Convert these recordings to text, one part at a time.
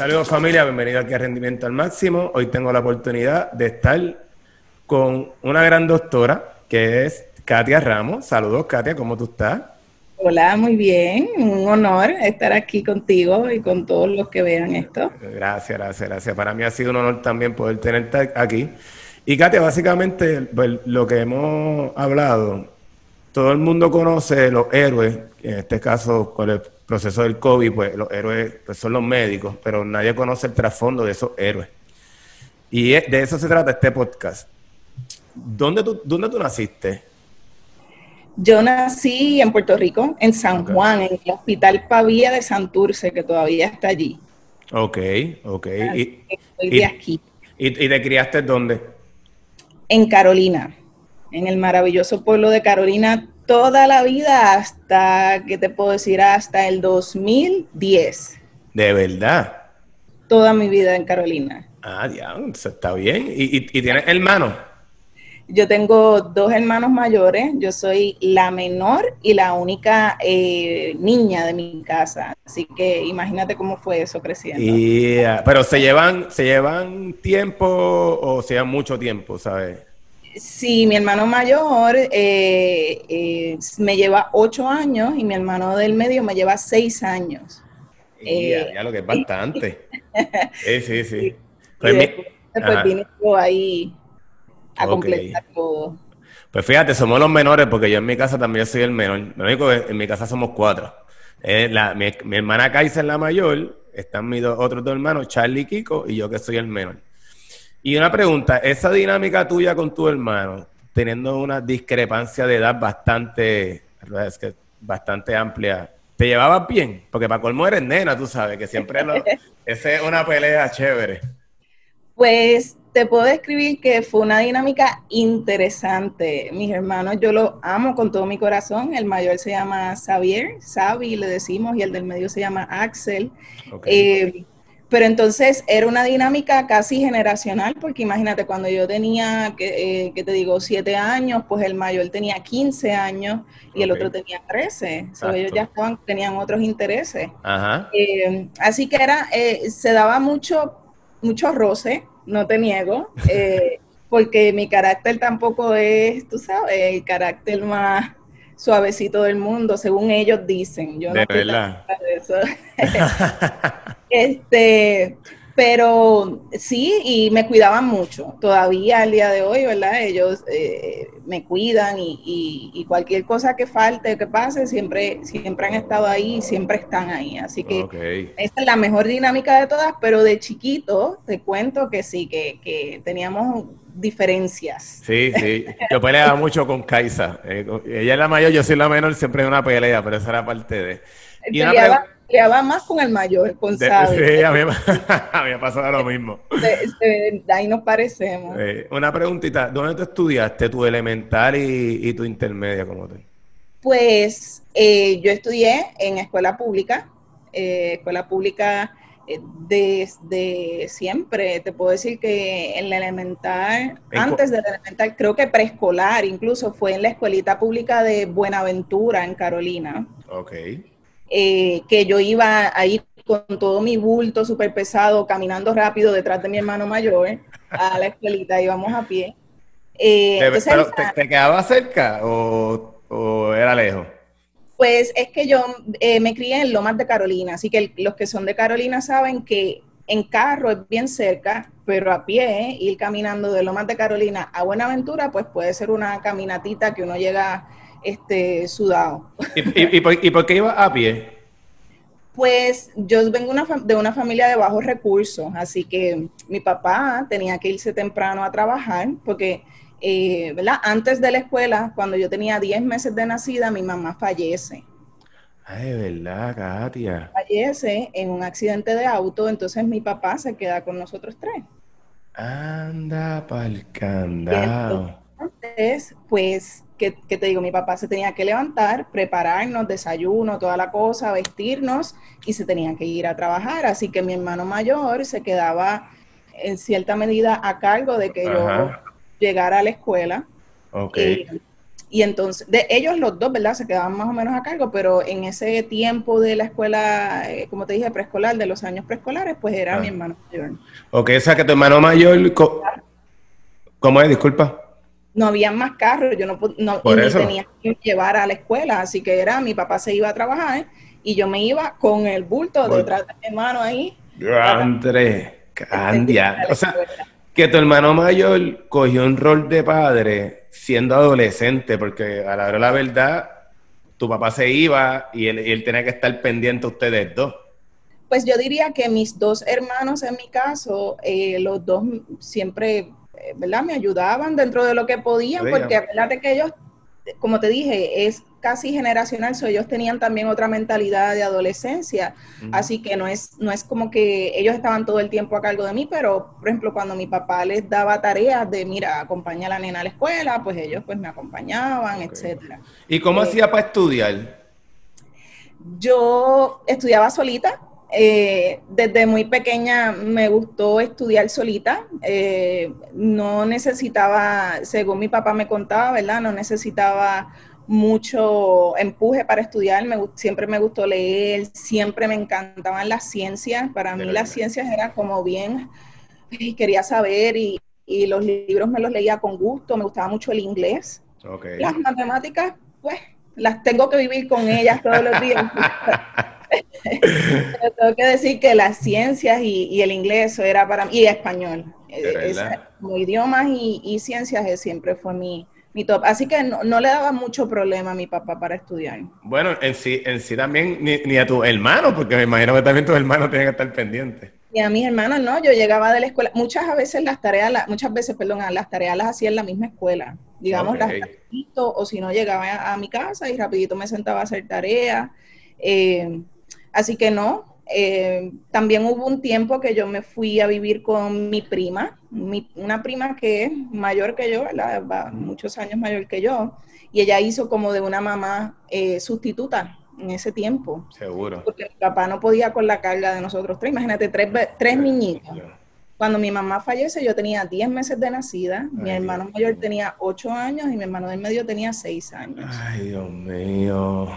Saludos familia, bienvenido aquí a Rendimiento al Máximo. Hoy tengo la oportunidad de estar con una gran doctora que es Katia Ramos. Saludos Katia, ¿cómo tú estás? Hola, muy bien. Un honor estar aquí contigo y con todos los que vean esto. Gracias, gracias, gracias. Para mí ha sido un honor también poder tenerte aquí. Y Katia, básicamente pues, lo que hemos hablado, todo el mundo conoce los héroes, en este caso proceso del COVID, pues los héroes pues, son los médicos, pero nadie conoce el trasfondo de esos héroes. Y de eso se trata este podcast. ¿Dónde tú, dónde tú naciste? Yo nací en Puerto Rico, en San Juan, en el Hospital Pavía de Santurce, que todavía está allí. Ok, ok. Y, Estoy de aquí. ¿Y, te criaste dónde? En Carolina, en el maravilloso pueblo de Carolina, toda la vida hasta, ¿qué te puedo decir? Hasta el 2010. ¿De verdad? Toda mi vida en Carolina. Ah, ya, está bien. ¿Y, y, y tienes hermanos? Yo tengo dos hermanos mayores, yo soy la menor y la única eh, niña de mi casa, así que imagínate cómo fue eso creciendo. pero se llevan, se llevan tiempo o se llevan mucho tiempo, ¿sabes? Sí, mi hermano mayor eh, eh, me lleva ocho años y mi hermano del medio me lleva seis años. ya, lo que es bastante. sí, sí, sí. Pues, después, vine ahí a completar todo. Pues fíjate, somos los menores porque yo en mi casa también soy el menor. Lo único que en mi casa somos cuatro. Eh, mi, hermana Kaisa es la mayor, están mis dos, otros dos hermanos, Charlie y Kiko, y yo que soy el menor. Y una pregunta, esa dinámica tuya con tu hermano, teniendo una discrepancia de edad bastante, es que bastante amplia, ¿te llevabas bien? Porque para colmo eres nena, tú sabes, que siempre lo, esa es una pelea chévere. Pues te puedo describir que fue una dinámica interesante. Mis hermanos, yo los amo con todo mi corazón. El mayor se llama Xavier, Xavi le decimos, y el del medio se llama Axel. Eh, pero entonces era una dinámica casi generacional, porque imagínate, cuando yo tenía, que, eh, te digo, siete años, pues el mayor tenía 15 años y el otro tenía 13. ellos ya estaban, tenían otros intereses. Eh, así que era, se daba mucho, mucho roce no te niego, eh, porque mi carácter tampoco es, tú sabes, el carácter más suavecito del mundo, según ellos dicen. Yo de verdad. eso. este, pero sí, y me cuidaban mucho. Todavía al día de hoy, ¿verdad? Ellos eh, me cuidan y, cualquier cosa que falte, que pase, siempre, siempre han estado ahí siempre están ahí. Así que esta es la mejor dinámica de todas, pero de chiquito te cuento que sí, que, teníamos diferencias. Sí, sí. Yo peleaba mucho con Kaisa. Eh, ella es la mayor, yo soy la menor, siempre hay una pelea, pero esa era parte de... Y va más con el mayor, con Sí, a mí, me ha pasado lo mismo. De, ahí nos parecemos. una preguntita, ¿dónde tú estudiaste tu elemental y, tu intermedia como tal? Pues eh, yo estudié en escuela pública, eh, escuela pública eh, desde siempre. Te puedo decir que en la elemental, antes de la elemental, creo que preescolar incluso, fue en la escuelita pública de Buenaventura, en Carolina. Ok. Eh, que yo iba ahí con todo mi bulto súper pesado, caminando rápido detrás de mi hermano mayor a la escuelita, íbamos a pie. Eh, ¿te, quedaba cerca o, era lejos? Pues es que yo eh, me crié en Lomas de Carolina, así que los que son de Carolina saben que en carro es bien cerca, pero a pie, ir caminando de Lomas de Carolina a Buenaventura, pues puede ser una caminatita que uno llega este, sudado. ¿Y, por, qué iba a pie? Pues yo vengo de una familia de bajos recursos, así que mi papá tenía que irse temprano a trabajar porque, eh, ¿verdad? Antes de la escuela, cuando yo tenía 10 meses de nacida, mi mamá fallece. Ay, verdad, Katia. Fallece en un accidente de auto, entonces mi papá se queda con nosotros tres. Anda pa'l candado. Entonces, pues que, te digo, mi papá se tenía que levantar, prepararnos, desayuno, toda la cosa, vestirnos y se tenía que ir a trabajar. Así que mi hermano mayor se quedaba en cierta medida a cargo de que yo llegara a la escuela. Okay. y entonces, de ellos los dos, ¿verdad? Se quedaban más o menos a cargo, pero en ese tiempo de la escuela, eh, como te dije, preescolar, de los años preescolares, pues era mi ah. hermano mayor. Ok, o sea que tu hermano mayor, ¿cómo es? Disculpa. No había más carros, yo no, no tenía que llevar a la escuela, así que era, mi papá se iba a trabajar y yo me iba con el bulto detrás de mi hermano ahí. André, Candia. O sea, que tu hermano mayor cogió un rol de padre siendo adolescente, porque a la hora de la verdad, tu papá se iba y él, tenía que estar pendiente a ustedes dos. Pues yo diría que mis dos hermanos, en mi caso, eh, los dos siempre, ¿verdad? Me ayudaban dentro de lo que podían, porque de que ellos, como te dije, es casi generacional, so ellos tenían también otra mentalidad de adolescencia, así que no es, no es como que ellos estaban todo el tiempo a cargo de mí, pero por ejemplo cuando mi papá les daba tareas de, mira, acompaña a la nena a la escuela, pues ellos pues me acompañaban, etcétera. ¿Y cómo eh, hacía para estudiar? Yo estudiaba solita, eh, desde muy pequeña me gustó estudiar solita. Eh, no necesitaba, según mi papá me contaba, ¿verdad? No necesitaba mucho empuje para estudiar, me, siempre me gustó leer, siempre me encantaban las ciencias, para mí las ciencias eran como bien, quería saber y, los libros me los leía con gusto, me gustaba mucho el inglés. Las matemáticas, pues, las tengo que vivir con ellas todos los días. Pero tengo que decir que las ciencias y, el inglés era para mí, y español, como idiomas y, y ciencias siempre fue mi, mi top. Así que no, le daba mucho problema a mi papá para estudiar. Bueno, en sí, en sí también, ni, a tu hermano, porque me imagino que también tus hermanos tienen que estar pendientes. Y a mis hermanos no, yo llegaba de la escuela, muchas veces las tareas, muchas veces, perdón, las tareas las hacía en la misma escuela, digamos, las rapidito, o si no llegaba a, mi casa y rapidito me sentaba a hacer tareas. Eh, así que no, eh, también hubo un tiempo que yo me fui a vivir con mi prima, una prima que es mayor que yo, ¿verdad? muchos años mayor que yo, y ella hizo como de una mamá eh, sustituta en ese tiempo. Seguro. Porque mi papá no podía con la carga de nosotros tres. Imagínate, tres, tres niñitos. Cuando mi mamá fallece, yo tenía 10 meses de nacida, mi hermano mayor tenía 8 años y mi hermano del medio tenía 6 años. Ay, Dios mío.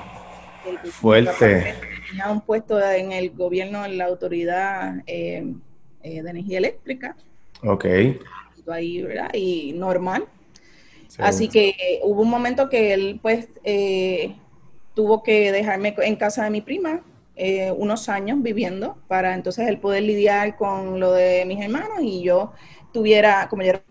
Fuerte. Tenía un puesto en el gobierno, en la autoridad eh, eh, de energía eléctrica. Ok. Ahí, ¿verdad? Y normal. Así que hubo un momento que él, pues, eh, tuvo que dejarme en casa de mi prima unos años viviendo para entonces él poder lidiar con lo de mis hermanos y yo tuviera, como yo era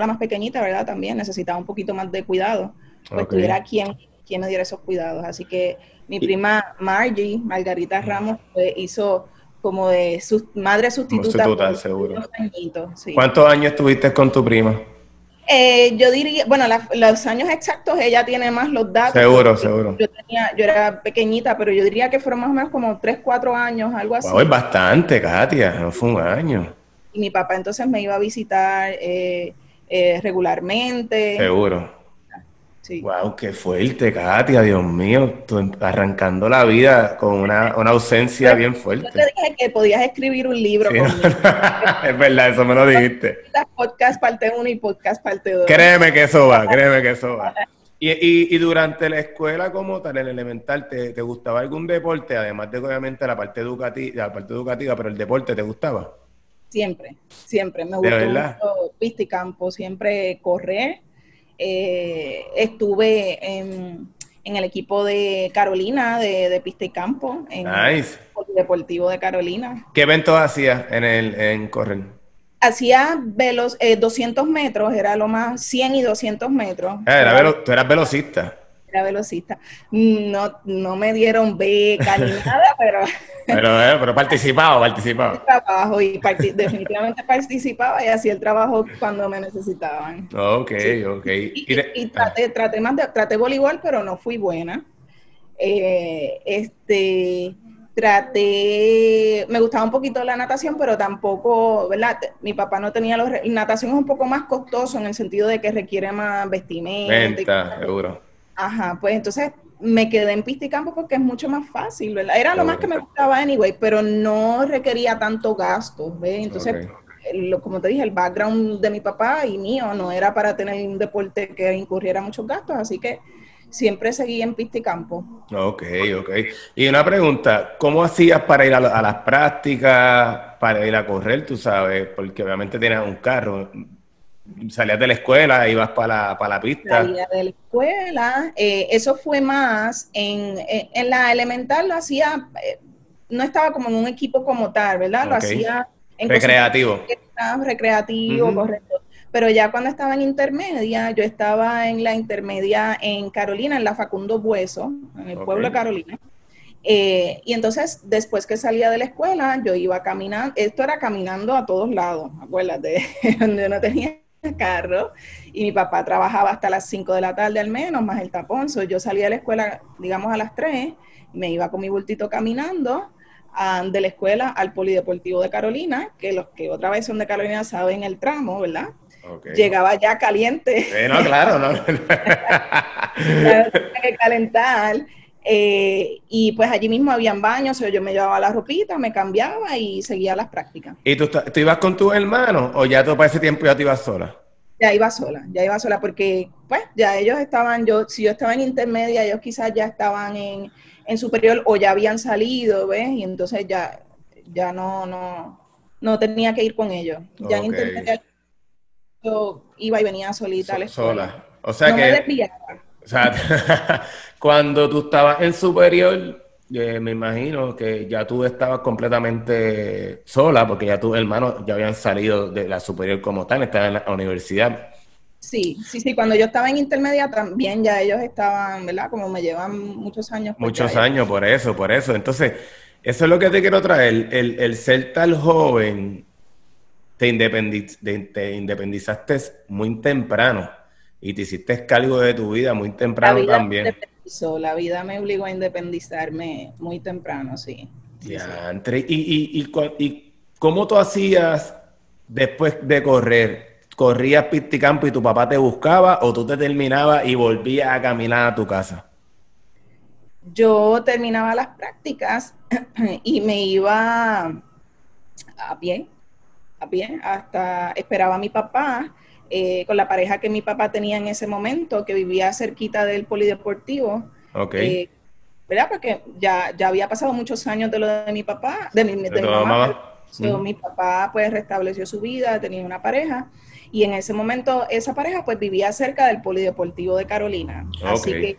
la más pequeñita, ¿verdad? También necesitaba un poquito más de cuidado, pues tuviera quien quien me diera esos cuidados. Así que mi prima Margie, Margarita Ramos, hizo como de su madre sustituta. sustituta seguro. ¿Cuántos años estuviste con tu prima? Eh, yo diría, bueno, los años exactos ella tiene más los datos. Seguro, seguro. Yo, tenía, yo era pequeñita, pero yo diría que fueron más o menos como 3, 4 años, algo así. es bastante, Katia, no fue un año. Y mi papá entonces me iba a visitar eh, eh, regularmente. Seguro. Wow, qué fuerte, Katia, Dios mío, arrancando la vida con una, ausencia bien fuerte. Yo te dije que podías escribir un libro es verdad, eso me lo dijiste. Podcast parte 1 y podcast parte 2. Créeme que eso va, créeme que eso va. Y, y, durante la escuela como tal, el elemental, ¿te, ¿te, gustaba algún deporte? Además de obviamente la parte educativa, la parte educativa, pero el deporte, ¿te gustaba? Siempre, siempre. Me gustó mucho pista y campo, siempre correr eh, estuve en, el equipo de Carolina, de, pista y campo, en el deportivo de Carolina. ¿Qué eventos hacías en, el, en correr? Hacía velos, 200 eh, metros, era lo más, 100 y 200 metros. Ah, era tú eras velocista velocista. No, no me dieron beca ni nada, pero... Pero, eh, pero participaba, participaba. Trabajo y definitivamente participaba y hacía el trabajo cuando me necesitaban. Ok, ok. Y, traté, traté, más de, traté voleibol, pero no fui buena. Eh, este, traté, me gustaba un poquito la natación, pero tampoco, ¿verdad? Mi papá no tenía los... Natación es un poco más costoso en el sentido de que requiere más vestimenta. Venta, seguro. Ajá, pues entonces me quedé en pista y campo porque es mucho más fácil, ¿verdad? Era lo más que me gustaba anyway, pero no requería tanto gasto, ¿ves? Entonces, como te dije, el background de mi papá y mío no era para tener un deporte que incurriera muchos gastos, así que siempre seguí en pista y campo. Ok, ok. Y una pregunta, ¿cómo hacías para ir a, las prácticas, para ir a correr, tú sabes? Porque obviamente tienes un carro. Salías de la escuela, ibas para la, para la pista. Salía de la escuela. Eh, eso fue más en, en, la elemental, lo hacía, eh, no estaba como en un equipo como tal, ¿verdad? Lo hacía en recreativo. Recreativo, correcto. Pero ya cuando estaba en intermedia, yo estaba en la intermedia en Carolina, en la Facundo Bueso, en el pueblo de Carolina. Eh, y entonces, después que salía de la escuela, yo iba caminando, esto era caminando a todos lados, acuérdate, donde no tenía carro y mi papá trabajaba hasta las 5 de la tarde al menos, más el tapón. yo salía de la escuela, digamos, a las 3 y me iba con mi bultito caminando um, de la escuela al Polideportivo de Carolina, que los que otra vez son de Carolina saben el tramo, ¿verdad? Llegaba ya caliente. no, claro, no. que calentar. Eh, y pues allí mismo habían baños, yo me llevaba la ropita, me cambiaba y seguía las prácticas. ¿Y tú, tú ibas con tus hermanos o ya tú para ese tiempo ya te ibas sola? Ya iba sola, ya iba sola porque pues ya ellos estaban, yo, si yo estaba en intermedia, ellos quizás ya estaban en, en superior o ya habían salido, ¿ves? Y entonces ya, ya no, no, no tenía que ir con ellos. Ya en intermedia yo iba y venía solita a la Sola. O sea que. o sea, cuando tú estabas en superior, eh, me imagino que ya tú estabas completamente sola, porque ya tus hermanos ya habían salido de la superior como tal, estaban en la universidad. Sí, sí, sí, cuando yo estaba en intermedia también ya ellos estaban, ¿verdad? Como me llevan muchos años. Pues muchos años, por eso, por eso. Entonces, eso es lo que te quiero traer, el, el ser tal joven te, independizaste muy temprano y te hiciste cargo de tu vida muy temprano también. La vida me obligó a independizarme muy temprano, sí. Ya, Entre, y, y, y, cómo tú hacías después de correr? ¿Corrías pisticampo y tu papá te buscaba o tú te terminabas y volvías a caminar a tu casa? Yo terminaba las prácticas y me iba a pie a pie, hasta esperaba a mi papá, eh, con la pareja que mi papá tenía en ese momento, que vivía cerquita del polideportivo. Ok. Eh, ¿Verdad? Porque ya, ya había pasado muchos años de lo de mi papá, de mi, de mamá. Mi papá pues restableció su vida, tenía una pareja y en ese momento esa pareja pues vivía cerca del polideportivo de Carolina. Así que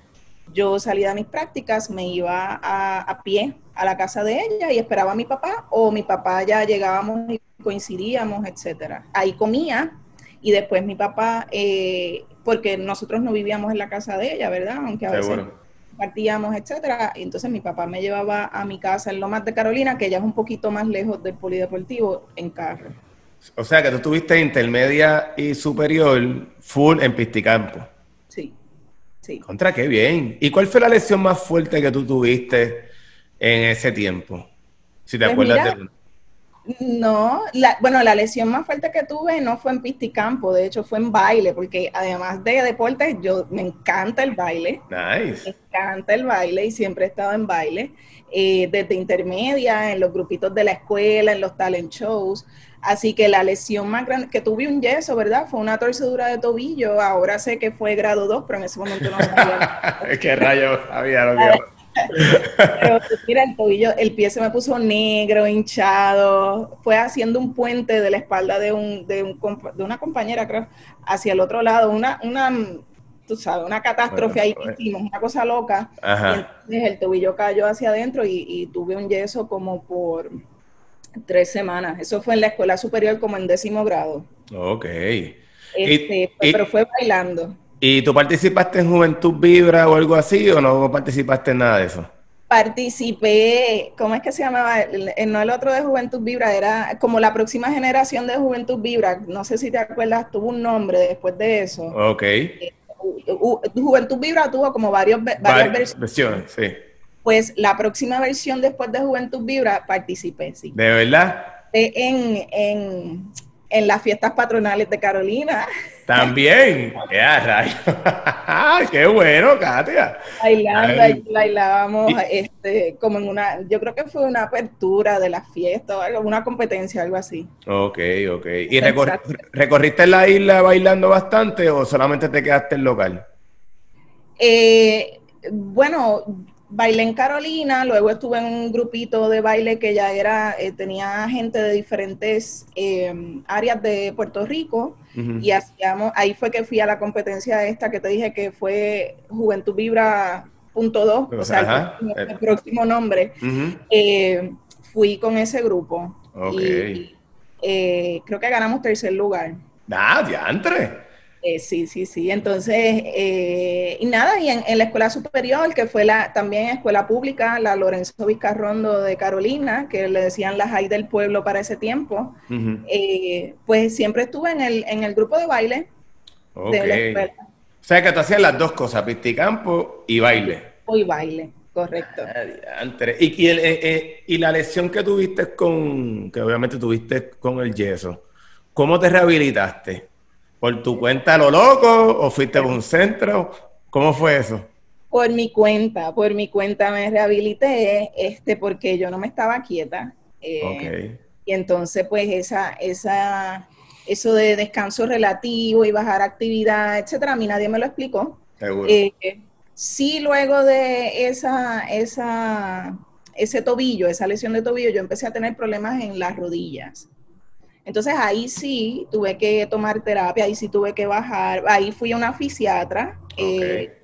yo salía de mis prácticas, me iba a, a, pie a la casa de ella y esperaba a mi papá o mi papá ya llegábamos y coincidíamos, etcétera. Ahí comía y después mi papá, eh, porque nosotros no vivíamos en la casa de ella, ¿verdad? Aunque a veces partíamos, etcétera. Y entonces mi papá me llevaba a mi casa en Lomas de Carolina, que ya es un poquito más lejos del polideportivo, en carro. O sea que tú tuviste intermedia y superior full en Pisticampo. Sí, sí. Contra, qué bien. ¿Y cuál fue la lesión más fuerte que tú tuviste en ese tiempo? Si te pues acuerdas de no, bueno, la lesión más fuerte que tuve no fue en pista y campo, de hecho fue en baile, porque además de deportes, yo me encanta el baile. Nice. Me encanta el baile y siempre he estado en baile, eh, desde intermedia, en los grupitos de la escuela, en los talent shows. Así que la lesión más grande, que tuve un yeso, ¿verdad? Fue una torcedura de tobillo. Ahora sé que fue grado 2, pero en ese momento no sabía. ¿Qué rayos había lo que pero mira, el tobillo, el pie se me puso negro, hinchado. Fue haciendo un puente de la espalda de, un, de, un, de una compañera, creo, hacia el otro lado. Una, una tú sabes, una catástrofe ahí pues. hicimos, una cosa loca. Y el tobillo cayó hacia adentro y, tuve un yeso como por tres semanas. Eso fue en la escuela superior como en décimo grado. Ok. Este, pero fue bailando. ¿Y tú participaste en Juventud Vibra o algo así o no participaste en nada de eso? Participé, ¿cómo es que se llamaba? No el otro de Juventud Vibra, era como la próxima generación de Juventud Vibra. No sé si te acuerdas, tuvo un nombre después de eso. Ok. Eh, Juventud Vibra tuvo como varios, varias versiones. sí. Pues la próxima versión después de Juventud Vibra participé, sí. ¿De verdad? En, en, en las fiestas patronales de Carolina. También. ¡Qué bueno, Katia! Bailando, bailábamos este, como en una, yo creo que fue una apertura de la fiesta o algo, una competencia, algo así. Ok, ok. ¿Y recorriste la isla bailando bastante o solamente te quedaste en local? Eh, bueno, bailé en Carolina, luego estuve en un grupito de baile que ya era, eh, tenía gente de diferentes eh, áreas de Puerto Rico y hacíamos, ahí fue que fui a la competencia esta que te dije que fue Juventud Vibra punto dos, o sea, el, próximo nombre. Eh, fui con ese grupo y creo que ganamos tercer lugar. Ah, diantre. Eh, sí, sí, sí. Entonces, eh, y nada, y en, la escuela superior, que fue la también escuela pública, la Lorenzo Vizcarrondo de Carolina, que le decían la JAI del pueblo para ese tiempo, eh, pues siempre estuve en el, en el grupo de baile de la escuela. O sea que tú hacías las dos cosas, pisticampo y baile. Y baile, correcto. Ah, y, y la lección que tuviste con, que obviamente tuviste con el yeso, ¿cómo te rehabilitaste? ¿Por tu cuenta lo loco o fuiste a un centro? ¿Cómo fue eso? Por mi cuenta, por mi cuenta me rehabilité, este, porque yo no me estaba quieta. Eh, y entonces, pues, esa, esa, eso de descanso relativo y bajar actividad, etcétera, a mí nadie me lo explicó. Eh, sí, luego de esa, esa, ese tobillo, esa lesión de tobillo, yo empecé a tener problemas en las rodillas. Entonces ahí sí tuve que tomar terapia, ahí sí tuve que bajar, ahí fui a una fisiatra, eh,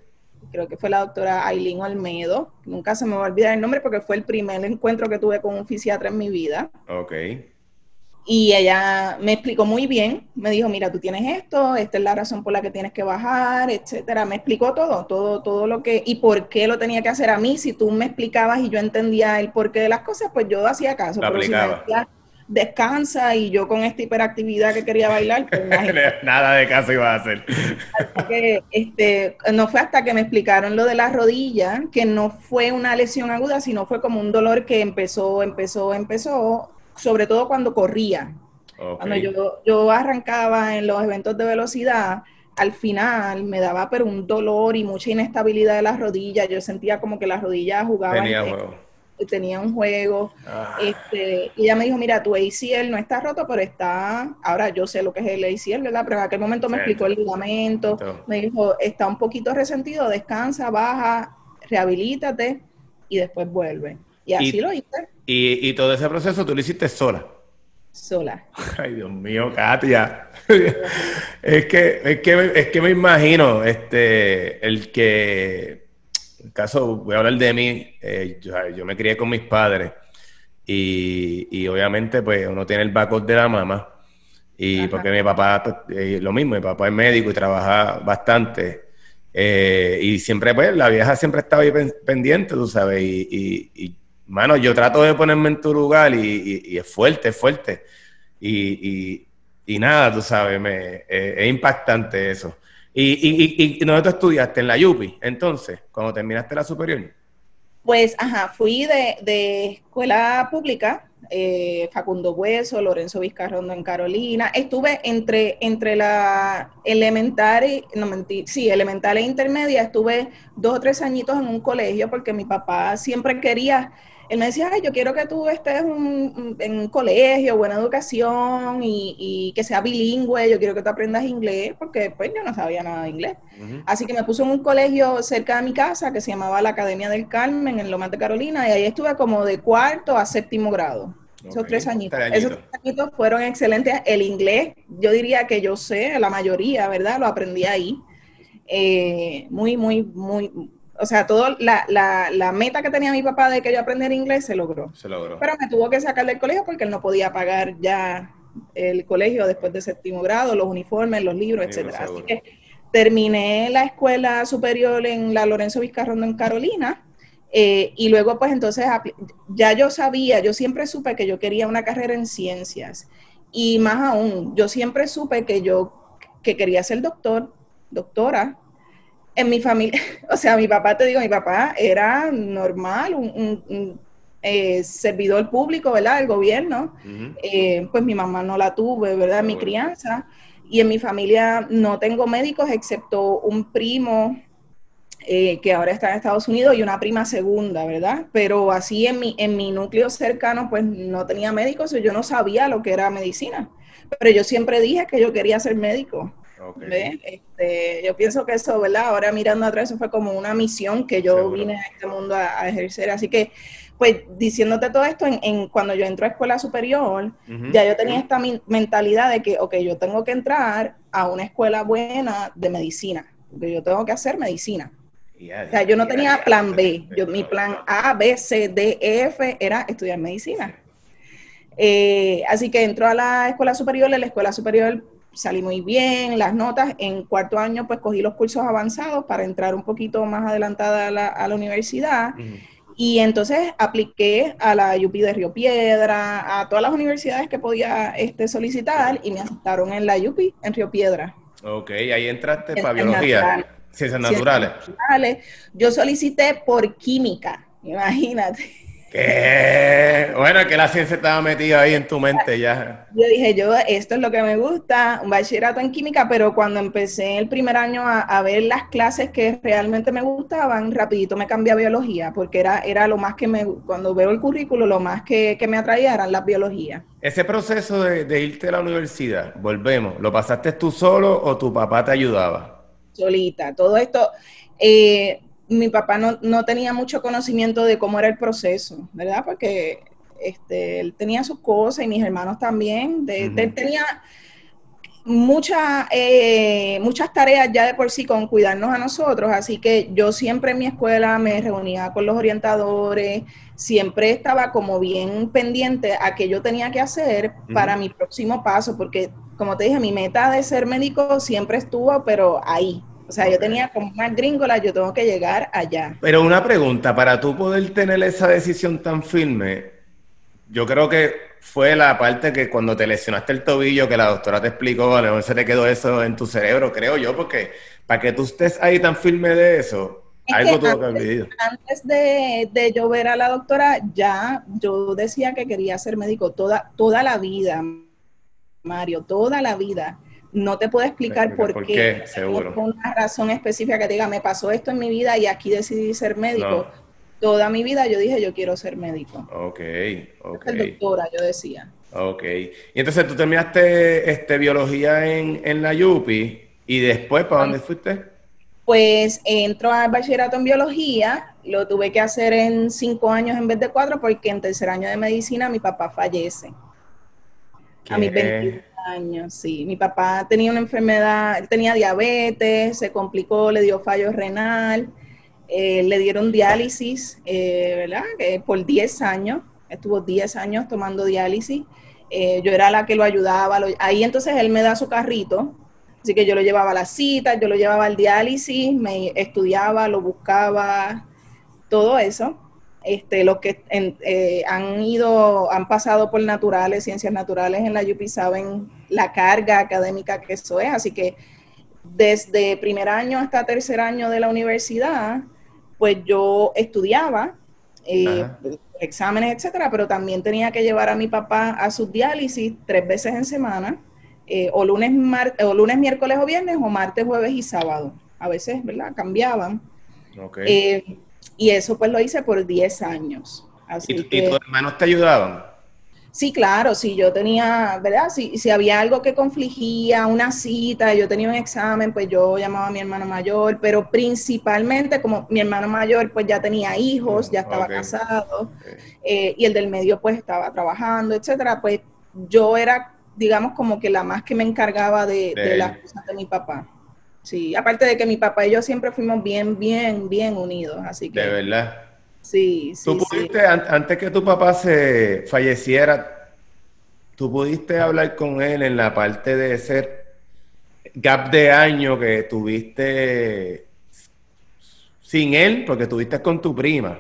creo que fue la doctora Aileen Olmedo, nunca se me va a olvidar el nombre porque fue el primer encuentro que tuve con un fisiatra en mi vida. Ok. Y ella me explicó muy bien, me dijo, mira, tú tienes esto, esta es la razón por la que tienes que bajar, etcétera. Me explicó todo, todo, todo lo que, y por qué lo tenía que hacer a mí. Si tú me explicabas y yo entendía el porqué de las cosas, pues yo hacía caso. Lo aplicaba descansa y yo con esta hiperactividad que quería bailar, pues nada de caso iba a hacer. este, no fue hasta que me explicaron lo de la rodilla, que no fue una lesión aguda, sino fue como un dolor que empezó, empezó, empezó, sobre todo cuando corría. Cuando yo, yo arrancaba en los eventos de velocidad, al final me daba pero un dolor y mucha inestabilidad de las rodillas. Yo sentía como que las rodillas jugaban. Tenía tenía un juego. Ah. Este, y ella me dijo, mira, tu ACL no está roto, pero está, ahora yo sé lo que es el ACL, ¿verdad? Pero en aquel momento me explicó el ligamento, me dijo, está un poquito resentido, descansa, baja, rehabilítate y después vuelve. Y así lo hice. Y, y todo ese proceso tú lo hiciste sola. Sola. Ay, Dios mío, Katia. es que, es que, es que me imagino, este, el que caso, voy a hablar de mí, eh, yo, me crié con mis padres y, obviamente pues uno tiene el backup de la mamá y porque mi papá, pues, eh, lo mismo, mi papá es médico y trabaja bastante eh, y siempre pues la vieja siempre estaba ahí pendiente, tú sabes, y, y, mano, yo trato de ponerme en tu lugar y, es fuerte, es fuerte y, nada, tú sabes, me, es impactante eso. ¿Y, y, y, dónde tú estudiaste? ¿En la Yupi? Entonces, cuando terminaste la superior. Pues, ajá, fui de, escuela pública, eh, Facundo Hueso, Lorenzo Vizcarrondo en Carolina. Estuve entre, entre la elemental, no mentir, sí, elemental e intermedia, estuve dos o tres añitos en un colegio porque mi papá siempre quería él me decía, Ay, yo quiero que tú estés en un colegio, buena educación y, que sea bilingüe, yo quiero que tú aprendas inglés, porque pues yo no sabía nada de inglés. Así que me puso en un colegio cerca de mi casa que se llamaba la Academia del Carmen en Lomas de Carolina y ahí estuve como de cuarto a séptimo grado. Esos tres añitos. Esos tres añitos fueron excelentes. El inglés, yo diría que yo sé, la mayoría, ¿verdad? Lo aprendí ahí. Eh, muy, muy, muy, o sea, todo la, la, la, meta que tenía mi papá de que yo aprendiera inglés se logró. Se logró. Pero me tuvo que sacar del colegio porque él no podía pagar ya el colegio después de séptimo grado, los uniformes, los libros, etcétera. Así que terminé la escuela superior en la Lorenzo Vizcarrondo en Carolina. Eh, y luego, pues entonces, ya yo sabía, yo siempre supe que yo quería una carrera en ciencias. Y más aún, yo siempre supe que yo que quería ser doctor, doctora, en mi familia, o sea, mi papá, te digo, mi papá era normal, un, eh, servidor público, ¿verdad? El gobierno. Eh, pues mi mamá no la tuve, ¿verdad? Mi crianza. y en mi familia no tengo médicos excepto un primo eh, que ahora está en Estados Unidos y una prima segunda, ¿verdad? Pero así en mi, en mi núcleo cercano pues no tenía médicos, yo no sabía lo que era medicina, pero yo siempre dije que yo quería ser médico. Este, yo pienso que eso, ¿verdad? Ahora mirando atrás, eso fue como una misión que yo vine a este mundo a, ejercer. Así que, pues, diciéndote todo esto, en, cuando yo entro a escuela superior, ya yo tenía esta mentalidad de que, ok, yo tengo que entrar a una escuela buena de medicina, porque yo tengo que hacer medicina. o sea, yo no tenía plan B. Yo, mi plan A, B, C, D, E, F era estudiar medicina. Eh, así que entro a la escuela superior, en la escuela superior salí muy bien, las notas, en cuarto año pues cogí los cursos avanzados para entrar un poquito más adelantada a la, universidad. Y entonces apliqué a la UP de Río Piedra, a todas las universidades que podía este, solicitar y me aceptaron en la UP en Río Piedra. Ok, ahí entraste para biología, ciencias naturales. naturales. Yo solicité por química, imagínate. Bueno, que la ciencia estaba metida ahí en tu mente ya. Yo dije, yo, esto es lo que me gusta, un bachillerato en química, pero cuando empecé el primer año a, ver las clases que realmente me gustaban, rapidito me cambié a biología, porque era, era lo más que me, cuando veo el currículo, lo más que, me atraía eran las biologías. Ese proceso de, de irte a la universidad, volvemos, ¿lo pasaste tú solo o tu papá te ayudaba? Solita, todo esto... Eh, mi papá no, tenía mucho conocimiento de cómo era el proceso, ¿verdad? Porque este, él tenía sus cosas y mis hermanos también. De, Él tenía eh, muchas tareas ya de por sí con cuidarnos a nosotros, así que yo siempre en mi escuela me reunía con los orientadores, siempre estaba como bien pendiente a qué yo tenía que hacer para mi próximo paso, porque como te dije, mi meta de ser médico siempre estuvo, pero ahí, o sea, yo tenía como una gringola, yo tengo que llegar allá. Pero una pregunta, para tú poder tener esa decisión tan firme, yo creo que fue la parte que cuando te lesionaste el tobillo, que la doctora te explicó, a lo mejor se te quedó eso en tu cerebro, creo yo, porque para que tú estés ahí tan firme de eso, algo tuvo que haber vivido. Antes de, de, yo ver a la doctora, ya yo decía que quería ser médico toda, toda la vida, Mario, toda la vida no te puedo explicar por, por qué. Seguro. una razón específica que diga, me pasó esto en mi vida y aquí decidí ser médico. Toda mi vida yo dije, yo quiero ser médico. Ok, ok. doctora, yo decía. Ok. Y entonces tú terminaste este, biología en, en la UPI y después, ¿para dónde fuiste? Pues entro al bachillerato en biología, lo tuve que hacer en cinco años en vez de cuatro porque en tercer año de medicina mi papá fallece. A mis 20 años, sí. Mi papá tenía una enfermedad, tenía diabetes, se complicó, le dio fallo renal, eh, le dieron diálisis, eh, ¿verdad? por 10 años, estuvo 10 años tomando diálisis. Eh, yo era la que lo ayudaba. ahí entonces él me da su carrito, así que yo lo llevaba a la cita, yo lo llevaba al diálisis, me estudiaba, lo buscaba, todo eso este, los que eh, han ido, han pasado por naturales, ciencias naturales en la UPI saben la carga académica que eso es, así que desde primer año hasta tercer año de la universidad, pues yo estudiaba, eh, exámenes, etcétera, pero también tenía que llevar a mi papá a sus diálisis tres veces en semana, eh, o, lunes, o lunes, miércoles o viernes, o martes, jueves y sábado. A veces, ¿verdad? Cambiaban. Okay. Y eso pues lo hice por 10 años. ¿Y, tus hermanos te ayudaban? Sí, claro, si yo tenía, ¿verdad? Si, si había algo que confligía, una cita, yo tenía un examen, pues yo llamaba a mi hermano mayor, pero principalmente como mi hermano mayor pues ya tenía hijos, ya estaba casado, eh, y el del medio pues estaba trabajando, etcétera, pues yo era, digamos, como que la más que me encargaba de, de las cosas de mi papá. Sí, aparte de que mi papá y yo siempre fuimos bien, bien, bien unidos, así que... De verdad. Sí, sí. ¿Tú pudiste, antes que tu papá se falleciera, tú pudiste hablar con él en la parte de ser gap de año que tuviste sin él, porque tuviste con tu prima?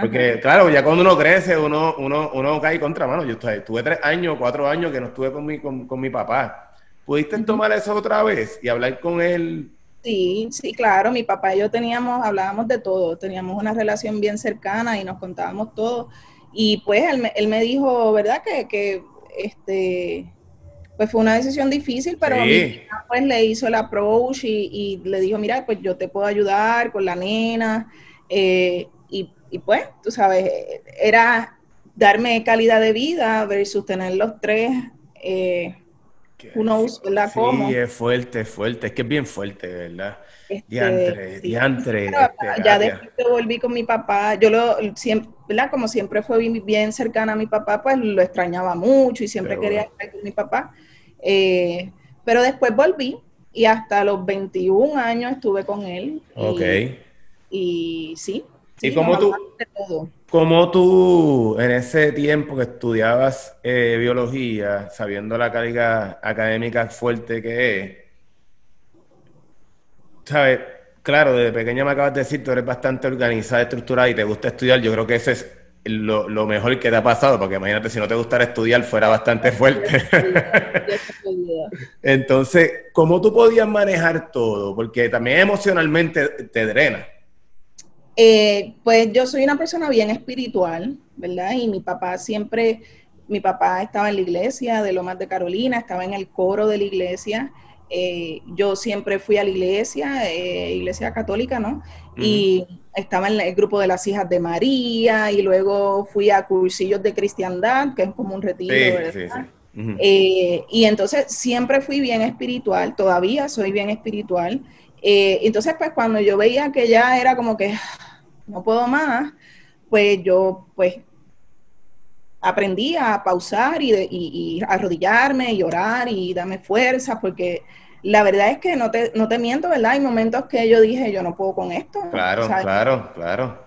Porque, claro, ya cuando uno crece, uno, uno, uno cae contra mano. Yo tuve tres años, cuatro años que no estuve con mi, con mi papá. ¿Pudiste tomar eso otra vez y hablar con él? Sí, sí, claro. Mi papá y yo teníamos, hablábamos de todo, teníamos una relación bien cercana y nos contábamos todo. Y pues él, me dijo, ¿verdad? Que, que este, pues fue una decisión difícil, pero mi pues le hizo el approach y, le dijo, mira, pues yo te puedo ayudar con la nena. Eh, y, pues, tú sabes, era darme calidad de vida versus tener los tres. Eh, uno ¿verdad? Sí, es fuerte, es fuerte, es que es bien fuerte, ¿verdad? Este, diantre, diantre. Este, ya después que volví con mi papá, yo lo siempre, ¿verdad? Como siempre fue bien, cercana a mi papá, pues lo extrañaba mucho y siempre quería estar con mi papá. Eh, pero después volví y hasta los 21 años estuve con él. Ok. Y, sí. ¿Y cómo tú, cómo tú, en ese tiempo que estudiabas eh, biología, sabiendo la carga académica fuerte que es, sabes, claro, desde pequeña me acabas de decir, tú eres bastante organizada, estructurada y te gusta estudiar, yo creo que ese es lo, mejor que te ha pasado, porque imagínate si no te gustara estudiar fuera bastante fuerte. Entonces, ¿cómo tú podías manejar todo? Porque también emocionalmente te drena. Eh, pues yo soy una persona bien espiritual, ¿verdad? Y mi papá siempre, mi papá estaba en la iglesia de Lomas de Carolina, estaba en el coro de la iglesia. Eh, yo siempre fui a la iglesia, eh, iglesia católica, ¿no? Y estaba en el grupo de las hijas de María y luego fui a cursillos de cristiandad, que es como un retiro, ¿verdad? Eh, y entonces siempre fui bien espiritual, todavía soy bien espiritual. Entonces, pues cuando yo veía que ya era como que no puedo más, pues yo pues aprendí a pausar y, y, arrodillarme y orar y darme fuerza, porque la verdad es que no te, no te miento, ¿verdad? Hay momentos que yo dije, yo no puedo con esto. Claro, claro, claro.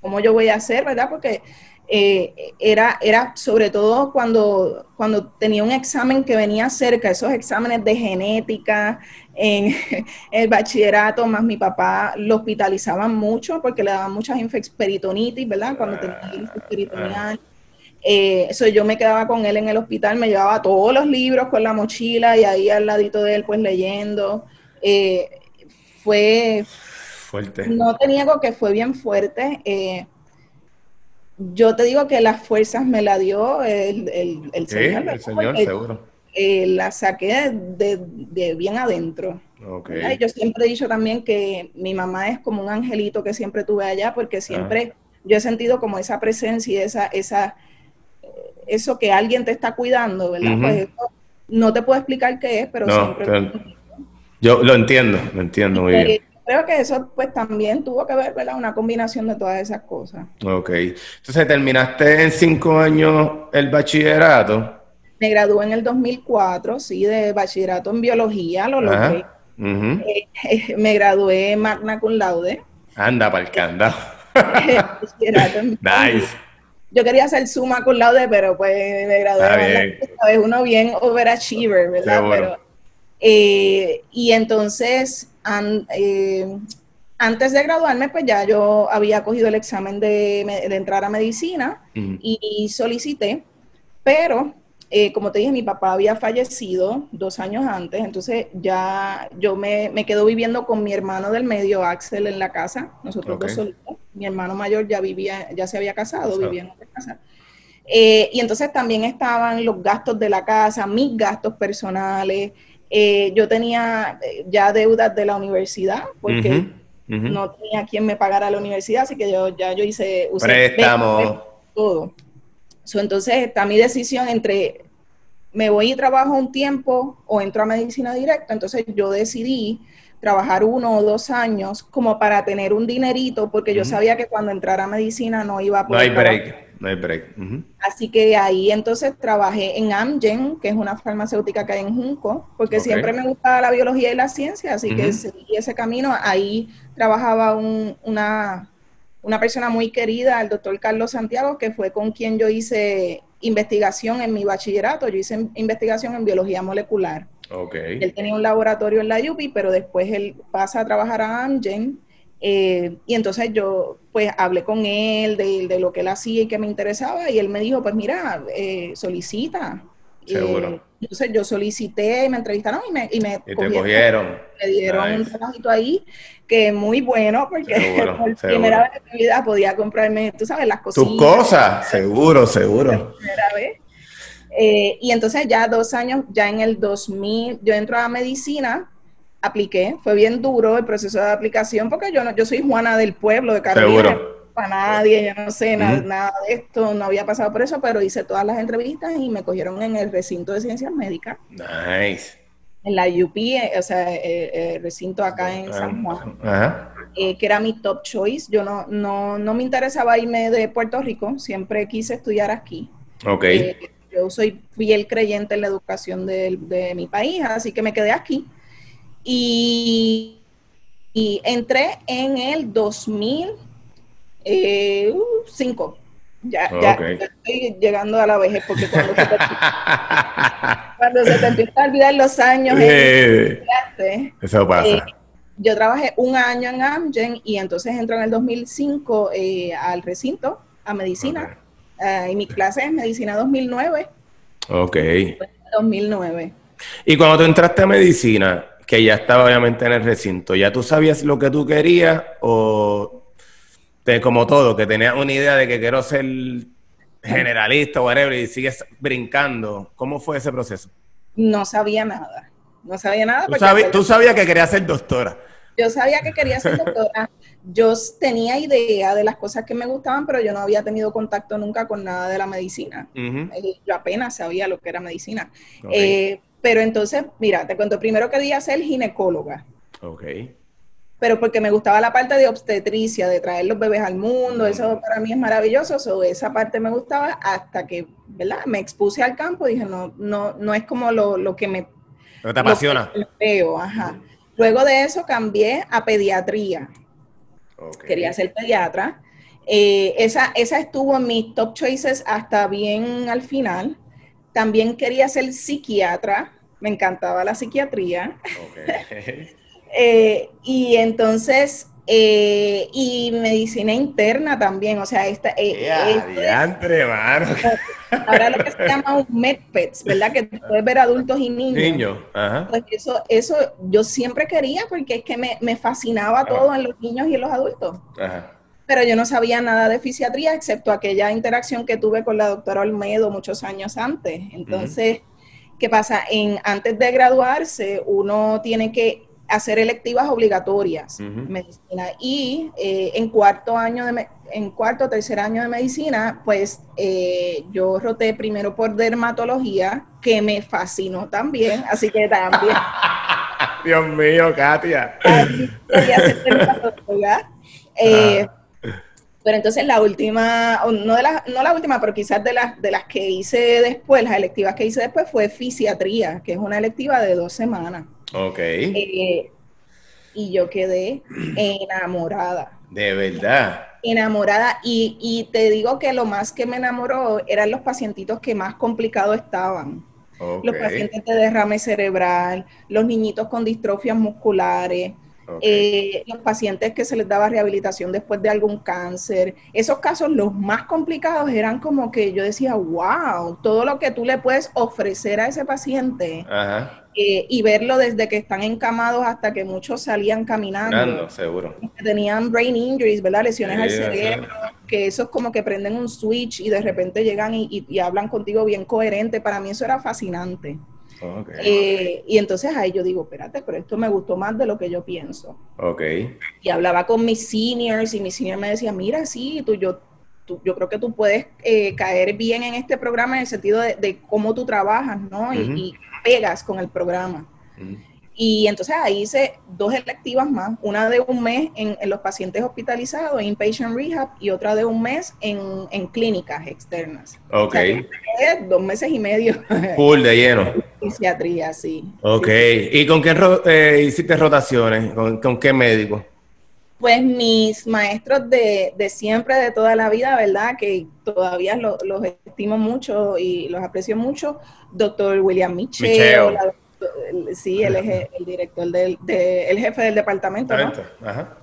¿Cómo yo voy a hacer, verdad? Porque eh, era, era sobre todo cuando, cuando tenía un examen que venía cerca, esos exámenes de genética en el bachillerato, más mi papá lo hospitalizaban mucho porque le daban muchas peritonitis, ¿verdad? Cuando tenía ah, peritonial. Eh, eso yo me quedaba con él en el hospital, me llevaba todos los libros con la mochila y ahí al ladito de él pues leyendo. Eh, fue fuerte. No te niego que fue bien fuerte. Eh, yo te digo que las fuerzas me la dio el, el, Señor. El Señor, seguro. la saqué de, bien adentro. Yo siempre he dicho también que mi mamá es como un angelito que siempre tuve allá porque siempre yo he sentido como esa presencia y esa, esa, eso que alguien te está cuidando, ¿verdad? Pues no te puedo explicar qué es, pero siempre... yo lo entiendo, lo entiendo muy bien. Creo que eso pues también tuvo que ver, ¿verdad? Una combinación de todas esas cosas. Ok. Entonces, ¿terminaste en cinco años el bachillerato? Me gradué en el 2004, sí, de bachillerato en biología, lo logré. Eh, me gradué magna cum laude. Anda, para el candado. nice yo quería hacer suma con laude, pero pues me gradué. Es uno bien overachiever, ¿verdad? Pero, eh, y entonces, eh, antes de graduarme, pues ya yo había cogido el examen de, entrar a medicina y, solicité, pero eh, como te dije, mi papá había fallecido dos años antes, entonces ya yo me, me quedo viviendo con mi hermano del medio, Axel, en la casa, nosotros dos solitos. Mi hermano mayor ya vivía, ya se había casado, vivía en otra casa. Eh, y entonces también estaban los gastos de la casa, mis gastos personales. Eh, yo tenía ya deudas de la universidad, porque no tenía quien me pagara la universidad, así que yo ya yo hice... Préstamo. Todo entonces está mi decisión entre me voy y trabajo un tiempo o entro a medicina directa. Entonces yo decidí trabajar uno o dos años como para tener un dinerito, porque yo sabía que cuando entrara a medicina no iba a poder. No hay break, no hay break. Así que ahí entonces trabajé en Amgen, que es una farmacéutica que hay en Junco, porque siempre me gustaba la biología y la ciencia, así que seguí ese camino. Ahí trabajaba una una persona muy querida, el doctor Carlos Santiago, que fue con quien yo hice investigación en mi bachillerato. Yo hice investigación en biología molecular. Okay. Él tenía un laboratorio en la UPI, pero después él pasa a trabajar a Amgen. Eh, y entonces yo pues hablé con él de, de, lo que él hacía y que me interesaba y él me dijo, pues mira, eh, solicita. Seguro. Eh, entonces yo solicité, me entrevistaron y me, y me te cogieron. Me dieron un trabajito ahí que es muy bueno porque por primera vez en mi vida podía comprarme, tú sabes, las cositas. Tus cosas, seguro, seguro. primera vez. Eh, y entonces ya dos años, ya en el 2000, yo entro a medicina, apliqué, fue bien duro el proceso de aplicación porque yo no, yo soy Juana del pueblo de Carolina. Para nadie, yo no sé nada, nada, de esto, no había pasado por eso, pero hice todas las entrevistas y me cogieron en el recinto de ciencias médicas. Nice. En la UP, eh, o sea, eh, el, recinto acá en San Juan. Eh, que era mi top choice. Yo no, no, no, me interesaba irme de Puerto Rico, siempre quise estudiar aquí. Ok. Eh, yo soy fiel creyente en la educación de, de, mi país, así que me quedé aquí. Y, y entré en el 2005. Eh, ya, ya, estoy llegando a la vejez porque cuando se te, cuando se te empieza a olvidar los años, eso pasa yo trabajé un año en Amgen y entonces entro en el 2005 eh, al recinto, a medicina. Eh, y mi clase es medicina 2009. Ok. 2009. Y cuando tú entraste a medicina, que ya estaba obviamente en el recinto, ¿ya tú sabías lo que tú querías o te, como todo, que tenías una idea de que quiero ser generalista o whatever y sigues brincando? ¿Cómo fue ese proceso? No sabía nada. No sabía nada. ¿Tú, tú sabías que querías ser doctora. Yo sabía que quería ser doctora. Yo tenía idea de las cosas que me gustaban, pero yo no había tenido contacto nunca con nada de la medicina. Eh, yo apenas sabía lo que era medicina. Eh, pero entonces, mira, te cuento, primero quería ser ginecóloga. Ok. Pero porque me gustaba la parte de obstetricia, de traer los bebés al mundo, eso para mí es maravilloso, esa parte me gustaba hasta que, ¿verdad? Me expuse al campo y dije, no, no, no es como lo, lo que me... No te apasiona. Veo, ajá. Luego de eso cambié a pediatría. Quería ser pediatra. Eh, esa, esa estuvo en mis top choices hasta bien al final. También quería ser psiquiatra. Me encantaba la psiquiatría. Eh, y entonces eh, y medicina interna también, o sea, esta... Eh, mano. Ahora lo que se llama un MedPets, ¿verdad? Que puedes ver adultos y niños. Niños, ajá. Pues eso, eso yo siempre quería porque es que me, me fascinaba todo en los niños y en los adultos. Ajá. Pero yo no sabía nada de fisiatría, excepto aquella interacción que tuve con la doctora Olmedo muchos años antes. Entonces, ¿qué pasa? En, antes de graduarse, uno tiene que hacer electivas obligatorias medicina y eh, en cuarto año de en cuarto tercer año de medicina pues eh, yo roté primero por dermatología que me fascinó también así que también. Dios mío Katia. Eh, pero entonces la última no de la, no la última pero quizás de las de las que hice después las electivas que hice después fue fisiatría que es una electiva de dos semanas Ok. Eh, y yo quedé enamorada. De verdad. Enamorada. Y, te digo que lo más que me enamoró eran los pacientitos que más complicados estaban. Los pacientes de derrame cerebral, los niñitos con distrofias musculares, eh, los pacientes que se les daba rehabilitación después de algún cáncer. Esos casos, los más complicados, eran como que yo decía, wow, todo lo que tú le puedes ofrecer a ese paciente. Ajá. Eh, y verlo desde que están encamados hasta que muchos salían caminando. seguro. Que tenían brain injuries, ¿verdad? Lesiones al cerebro, que eso es como que prenden un switch y de repente llegan y, hablan contigo bien coherente. Para mí eso era fascinante. Eh, y entonces ahí yo digo, espérate, pero esto me gustó más de lo que yo pienso. Ok. Y hablaba con mis seniors y mis seniors me decían, mira, sí, tú, yo, yo creo que tú puedes eh, caer bien en este programa en el sentido de, cómo tú trabajas, ¿no? y, pegas con el programa. Y entonces ahí hice dos electivas más, una de un mes en, los pacientes hospitalizados, inpatient rehab, y otra de un mes en, en clínicas externas. Ok. dos meses y medio. Full de lleno. Psiquiatría, sí. Ok. ¿Y con quién eh, hiciste rotaciones? ¿Con, qué médico? Pues mis maestros de, de, siempre, de toda la vida, ¿verdad? Que todavía los estimo mucho y los aprecio mucho. Doctor William Michel, sí, él es el director del el jefe del departamento, ¿no?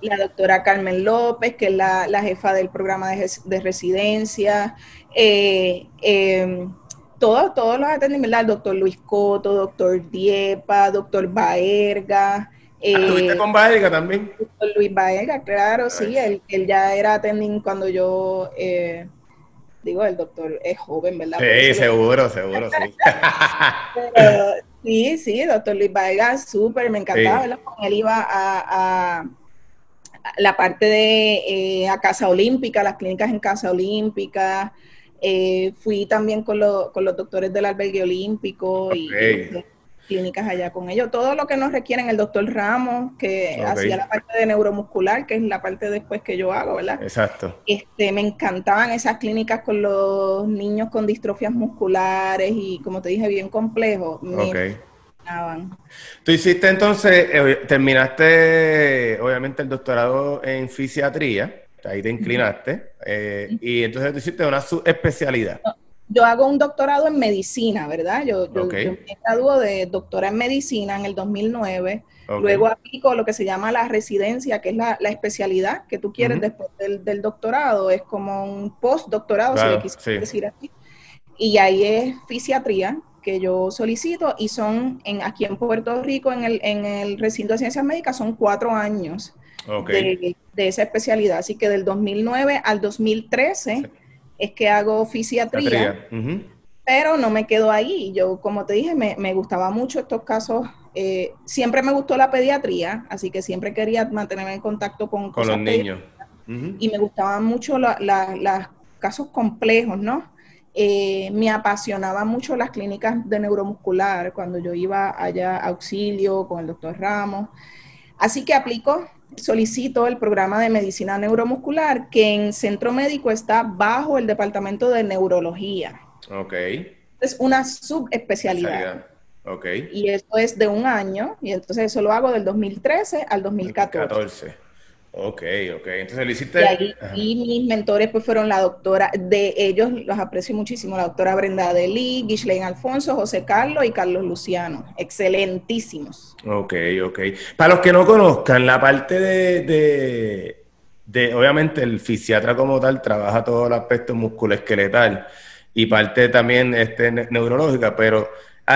La doctora Carmen López, que es la, jefa del programa de, residencia. Eh, em, todos, todos los atendimientos, ¿verdad? El doctor Luis Coto, doctor Diepa, doctor Baerga. ¿Estuviste ah, con Baerga también? Doctor Luis Baerga, claro, sí, él, él, ya era attending cuando yo... Eh, Digo, el doctor es joven, ¿verdad? Sí, seguro, seguro, sí. sí, sí, doctor Luis Vargas, súper, me encantaba, ¿verdad? Él iba a, la parte de eh, a Casa Olímpica, las clínicas en Casa Olímpica. Eh, fui también con, con, los doctores del albergue olímpico y, clínicas allá con ellos. Todo lo que nos requieren el doctor Ramos, que hacía la parte de neuromuscular, que es la parte después que yo hago, ¿verdad? Exacto. Este, me encantaban esas clínicas con los niños con distrofias musculares y, como te dije, bien complejos. Me Tú hiciste entonces, eh, terminaste, obviamente, el doctorado en fisiatría, ahí te inclinaste, eh, y entonces tú hiciste una subespecialidad yo hago un doctorado en medicina, ¿verdad? Yo, yo, me graduó de doctora en medicina en el 2009. Luego aplico lo que se llama la residencia, que es la, especialidad que tú quieres después del, doctorado. Es como un postdoctorado, si le quisiera decir así. Y ahí es fisiatría que yo solicito y son en, aquí en Puerto Rico, en el, en el recinto de ciencias médicas, son cuatro años de, de, esa especialidad. Así que del 2009 al 2013 es que hago fisiatría, pero no me quedo ahí. Yo, como te dije, me, me gustaba mucho estos casos. Eh, siempre me gustó la pediatría, así que siempre quería mantenerme en contacto con, con los niños. Y me gustaban mucho los casos complejos, ¿no? Eh, me apasionaban mucho las clínicas de neuromuscular cuando yo iba allá a auxilio con el doctor Ramos. Así que aplico solicito el programa de medicina neuromuscular que en centro médico está bajo el departamento de neurología. Ok. Es una subespecialidad. Ok. Y esto es de un año, y entonces eso lo hago del 2013 al 2014. 2014. Ok, ok. Entonces lo hiciste. Y, mis mentores pues fueron la doctora, de ellos los aprecio muchísimo, la doctora Brenda Deli, Ghislaine Alfonso, José Carlos y Carlos Luciano. Excelentísimos. Ok, ok. Para los que no conozcan, la parte de, de, obviamente el fisiatra como tal trabaja todo el aspecto musculoesqueletal y parte también este, neurológica, pero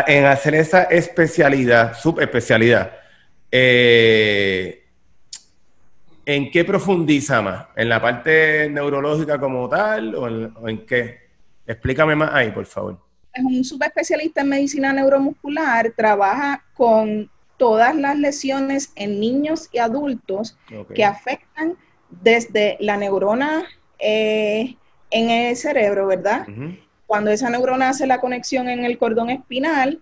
en hacer esa especialidad, subespecialidad, eh, ¿En qué profundiza más? ¿En la parte neurológica como tal o en, qué? Explícame más ahí, por favor. Es un subespecialista en medicina neuromuscular, trabaja con todas las lesiones en niños y adultos que afectan desde la neurona eh, en el cerebro, ¿verdad? Cuando esa neurona hace la conexión en el cordón espinal,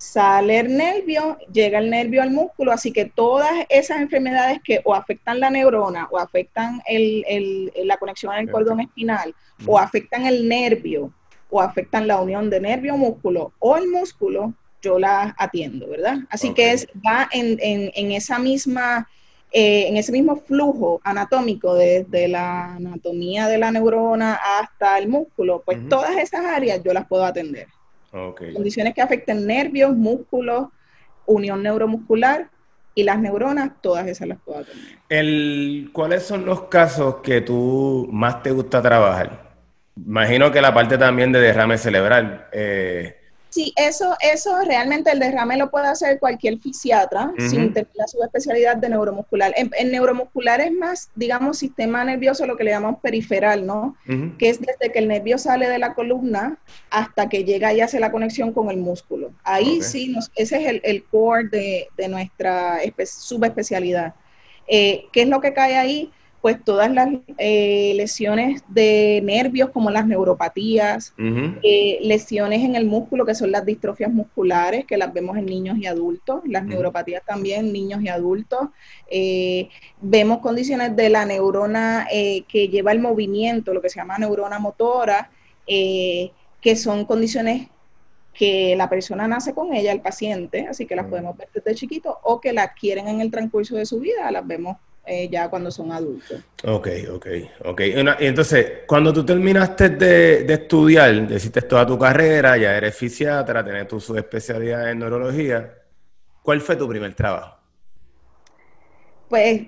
sale el nervio, llega el nervio al músculo, así que todas esas enfermedades que o afectan la neurona o afectan la conexión en el cordón espinal o afectan el nervio o afectan la unión de nervio-músculo o el músculo, yo las atiendo, ¿verdad? Así que es, va en, esa misma, eh, en ese mismo flujo anatómico desde la anatomía de la neurona hasta el músculo, pues todas esas áreas yo las puedo atender. Condiciones que afecten nervios, músculos, unión neuromuscular y las neuronas, todas esas las puedo atender. El, ¿Cuáles son los casos que tú más te gusta trabajar? Imagino que la parte también de derrame cerebral. Eh, Sí, eso, eso realmente el derrame lo puede hacer cualquier fisiatra sin tener la subespecialidad de neuromuscular. En, neuromuscular es más, digamos, sistema nervioso, lo que le llamamos periferal, ¿no? Que es desde que el nervio sale de la columna hasta que llega y hace la conexión con el músculo. Ahí sí, ese es el, el core de, de nuestra subespecialidad. Eh, ¿Qué es lo que cae ahí? Pues todas las eh, lesiones de nervios como las neuropatías, eh, lesiones en el músculo que son las distrofias musculares que las vemos en niños y adultos, las neuropatías también niños y adultos. Eh, vemos condiciones de la neurona que lleva el movimiento, lo que se llama neurona motora, que son condiciones que la persona nace con ella, el paciente, así que las podemos ver desde chiquito, o que la adquieren en el transcurso de su vida, las vemos eh, ya cuando son adultos. Ok, ok, ok. Y entonces, cuando tú terminaste de, de, estudiar, hiciste toda tu carrera, ya eres fisiatra, tienes tu especialidad en neurología, ¿cuál fue tu primer trabajo? Pues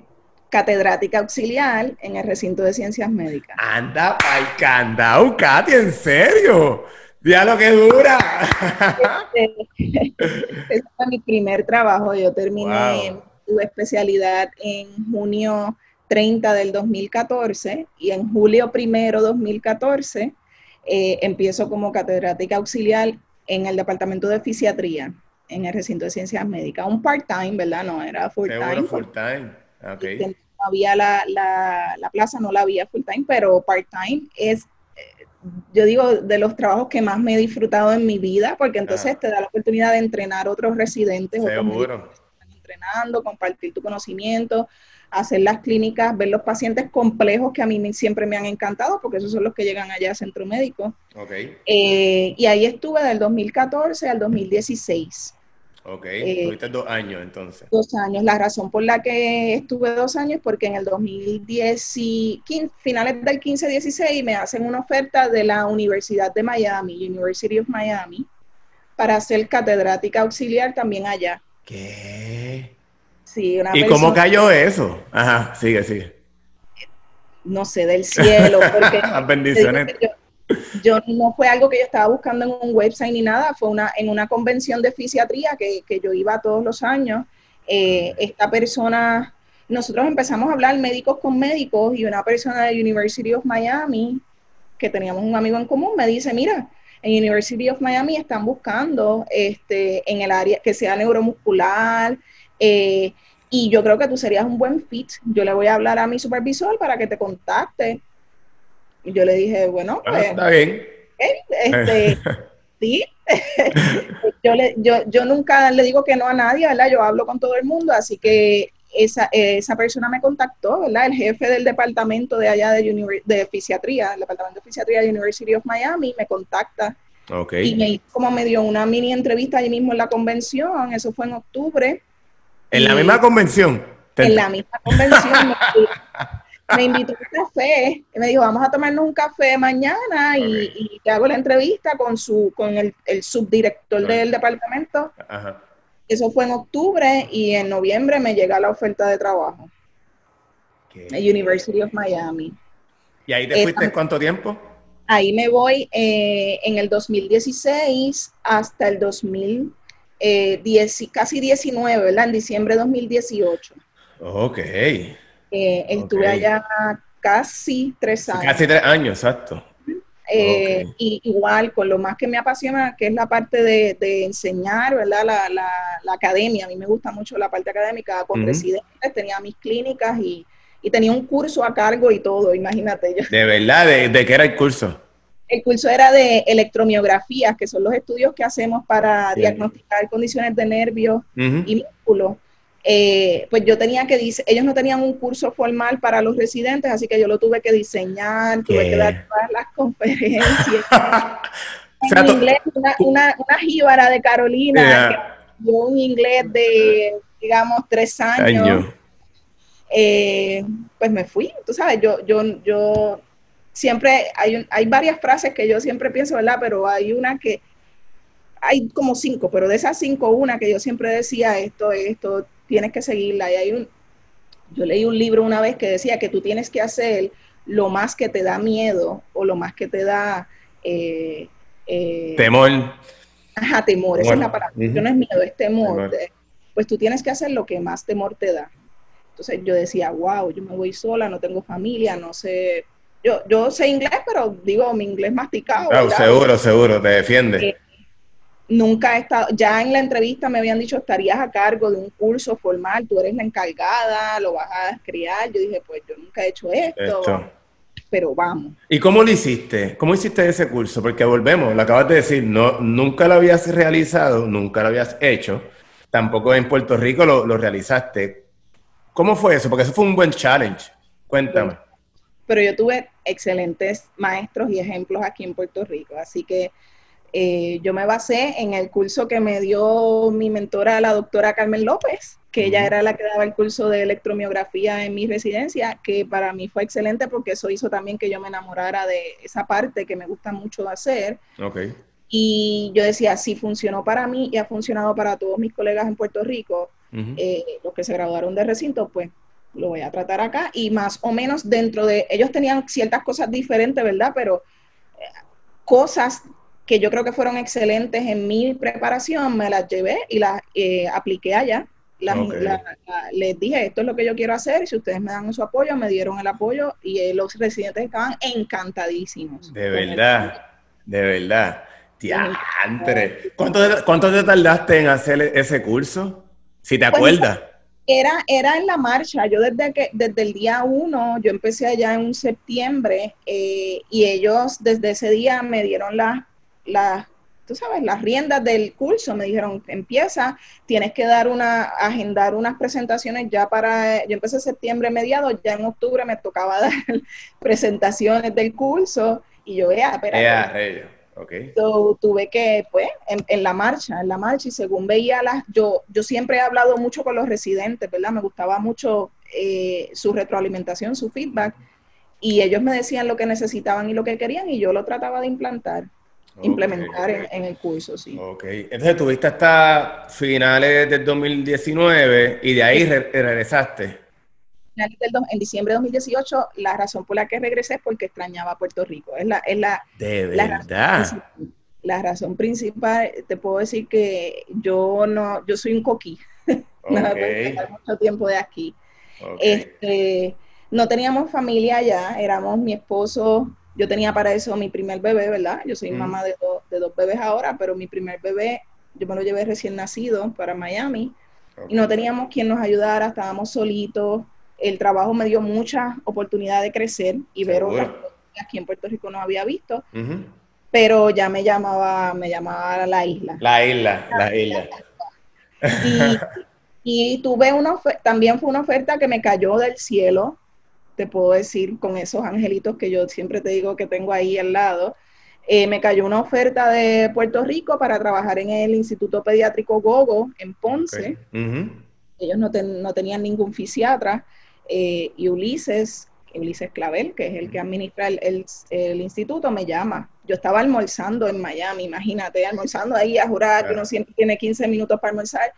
catedrática auxiliar en el recinto de ciencias médicas. Anda pa'l candado, Katy, ¿en serio? ¡Ya lo que dura! Este, ese fue mi primer trabajo. Yo terminé especialidad en junio 30 del 2014 y en julio primero 2014 eh, empiezo como catedrática auxiliar en el departamento de fisiatría, en el recinto de ciencias médicas. Un part-time, ¿verdad? No era full-time. full-time. Okay. No había la, la, la, plaza, no la había full-time, pero part-time es, eh, yo digo, de los trabajos que más me he disfrutado en mi vida, porque entonces te da la oportunidad de entrenar otros residentes. Seguro. Otros entrenando, compartir tu conocimiento, hacer las clínicas, ver los pacientes complejos que a mí siempre me han encantado, porque esos son los que llegan allá a centro médico. Okay. Eh, y ahí estuve del 2014 al 2016. Ok, eh, tuviste dos años entonces. Dos años. La razón por la que estuve dos años es porque en el 2010, finales del 15-16, me hacen una oferta de la Universidad de Miami, University of Miami, para ser catedrática auxiliar también allá. ¿Qué? Sí, una ¿Y cómo cayó eso? Ajá, sigue, sigue. No sé, del cielo. Porque bendiciones. Yo, no fue algo que yo estaba buscando en un website ni nada, fue una, en una convención de fisiatría que, que yo iba todos los años. Eh, esta persona, nosotros empezamos a hablar médicos con médicos y una persona de University of Miami, que teníamos un amigo en común, me dice, mira, en University of Miami están buscando este, en el área que sea neuromuscular, eh, y yo creo que tú serías un buen fit. Yo le voy a hablar a mi supervisor para que te contacte. Y yo le dije, bueno, pues, está bien. Este, sí. yo, le, yo, yo nunca le digo que no a nadie, ¿verdad? Yo hablo con todo el mundo, así que esa, esa persona me contactó, ¿verdad? El jefe del departamento de allá de, de fisiatría, el departamento de fisiatría de University of Miami, me contacta. Okay. Y me como me dio una mini entrevista allí mismo en la convención, eso fue en octubre. ¿En la misma convención? En la misma convención. me, invitó a un café. Y me dijo, vamos a tomarnos un café mañana y, te hago la entrevista con su con el, subdirector del departamento. Eso fue en octubre y en noviembre me llega la oferta de trabajo. University of Miami. ¿Y ahí te fuiste cuánto tiempo? Ahí me voy eh, en el 2016 hasta el 2000 eh, casi 19, ¿verdad? En diciembre de 2018. Ok. Eh, estuve allá casi tres años. Casi tres años, exacto. Eh, y igual, con lo más que me apasiona, que es la parte de, enseñar, ¿verdad? La, la, academia. A mí me gusta mucho la parte académica. Con residentes tenía mis clínicas y, tenía un curso a cargo y todo, imagínate. Yo. ¿De verdad? ¿De, de qué era el curso? El curso era de electromiografías, que son los estudios que hacemos para diagnosticar condiciones de nervios y músculos. Eh, pues yo tenía que, ellos no tenían un curso formal para los residentes, así que yo lo tuve que diseñar, tuve que dar todas las conferencias. en inglés, una, una, una, jíbara de Carolina, que dio un inglés de, digamos, tres años. Eh, pues me fui, tú sabes, yo, yo, yo siempre hay, hay varias frases que yo siempre pienso, ¿verdad? Pero hay una que, hay como cinco, pero de esas cinco, una que yo siempre decía, esto, esto, tienes que seguirla. Y hay un, yo leí un libro una vez que decía que tú tienes que hacer lo más que te da miedo o lo más que te da... Eh, eh, temor. Ajá, temor, esa es la palabra. No es miedo, es temor. pues tú tienes que hacer lo que más temor te da. Entonces yo decía, wow, yo me voy sola, no tengo familia, no sé yo, yo sé inglés, pero digo mi inglés masticado. Claro, seguro, seguro, te defiende. Eh, nunca he estado, ya en la entrevista me habían dicho, estarías a cargo de un curso formal, tú eres la encargada, lo vas a criar. Yo dije, pues yo nunca he hecho esto, pero vamos. ¿Y cómo lo hiciste? ¿Cómo hiciste ese curso? Porque volvemos, lo acabas de decir, no, nunca lo habías realizado, nunca lo habías hecho, tampoco en Puerto Rico lo, lo realizaste. ¿Cómo fue eso? Porque eso fue un buen challenge. Cuéntame pero yo tuve excelentes maestros y ejemplos aquí en Puerto Rico, así que eh, yo me basé en el curso que me dio mi mentora, la doctora Carmen López, que ella era la que daba el curso de electromiografía en mi residencia, que para mí fue excelente porque eso hizo también que yo me enamorara de esa parte que me gusta mucho hacer. Okay. Y yo decía, si funcionó para mí y ha funcionado para todos mis colegas en Puerto Rico, eh, los que se graduaron de recinto, pues lo voy a tratar acá y más o menos dentro de, ellos tenían ciertas cosas diferentes, ¿verdad? Pero eh, cosas que yo creo que fueron excelentes en mi preparación, me las llevé y las eh, apliqué allá. les dije, esto es lo que yo quiero hacer y si ustedes me dan su apoyo, me dieron el apoyo y eh, los residentes estaban encantadísimos. De verdad. De verdad. Diantre. ¿Cuánto, ¿Cuánto te tardaste en hacer ese curso? Si te pues, acuerdas. Era, era en la marcha. Yo desde que desde el día uno, yo empecé allá en septiembre eh, y ellos desde ese día me dieron las, las, tú sabes, las riendas del curso. Me dijeron, empieza, tienes que dar una, agendar unas presentaciones ya para, yo empecé en septiembre mediados, ya en octubre me tocaba dar presentaciones del curso y yo, vea, espera. Okay. tuve que, pues, en, la marcha, en la marcha, y según veía las, yo, yo siempre he hablado mucho con los residentes, ¿verdad? Me gustaba mucho eh, su retroalimentación, su feedback, y ellos me decían lo que necesitaban y lo que querían, y yo lo trataba de implantar, implementar En, el curso, sí. Ok, entonces tuviste hasta finales del 2019 y de ahí regresaste en diciembre de 2018, la razón por la que regresé es porque extrañaba Puerto Rico. Es la, es la, de verdad. La razón, principal, te puedo decir que yo no, yo soy un coquí. no mucho tiempo de aquí. Este, no teníamos familia allá, éramos mi esposo, yo tenía para eso mi primer bebé, ¿verdad? Yo soy mm. mamá de, de dos bebés ahora, pero mi primer bebé, yo me lo llevé recién nacido para Miami. Y no teníamos quien nos ayudara, estábamos solitos el trabajo me dio mucha oportunidad de crecer y ver otras cosas que aquí en Puerto Rico no había visto. Pero ya me llamaba, me llamaba la isla. La isla, la isla. Y, tuve una también fue una oferta que me cayó del cielo, te puedo decir, con esos angelitos que yo siempre te digo que tengo ahí al lado. Eh, me cayó una oferta de Puerto Rico para trabajar en el Instituto Pediátrico Gogo en Ponce. Ellos no, no, tenían ningún fisiatra. Eh, y Ulises, Ulises Clavel, que es el que administra el, instituto, me llama. Yo estaba almorzando en Miami, imagínate, almorzando ahí a jurar que uno siempre tiene 15 minutos para almorzar.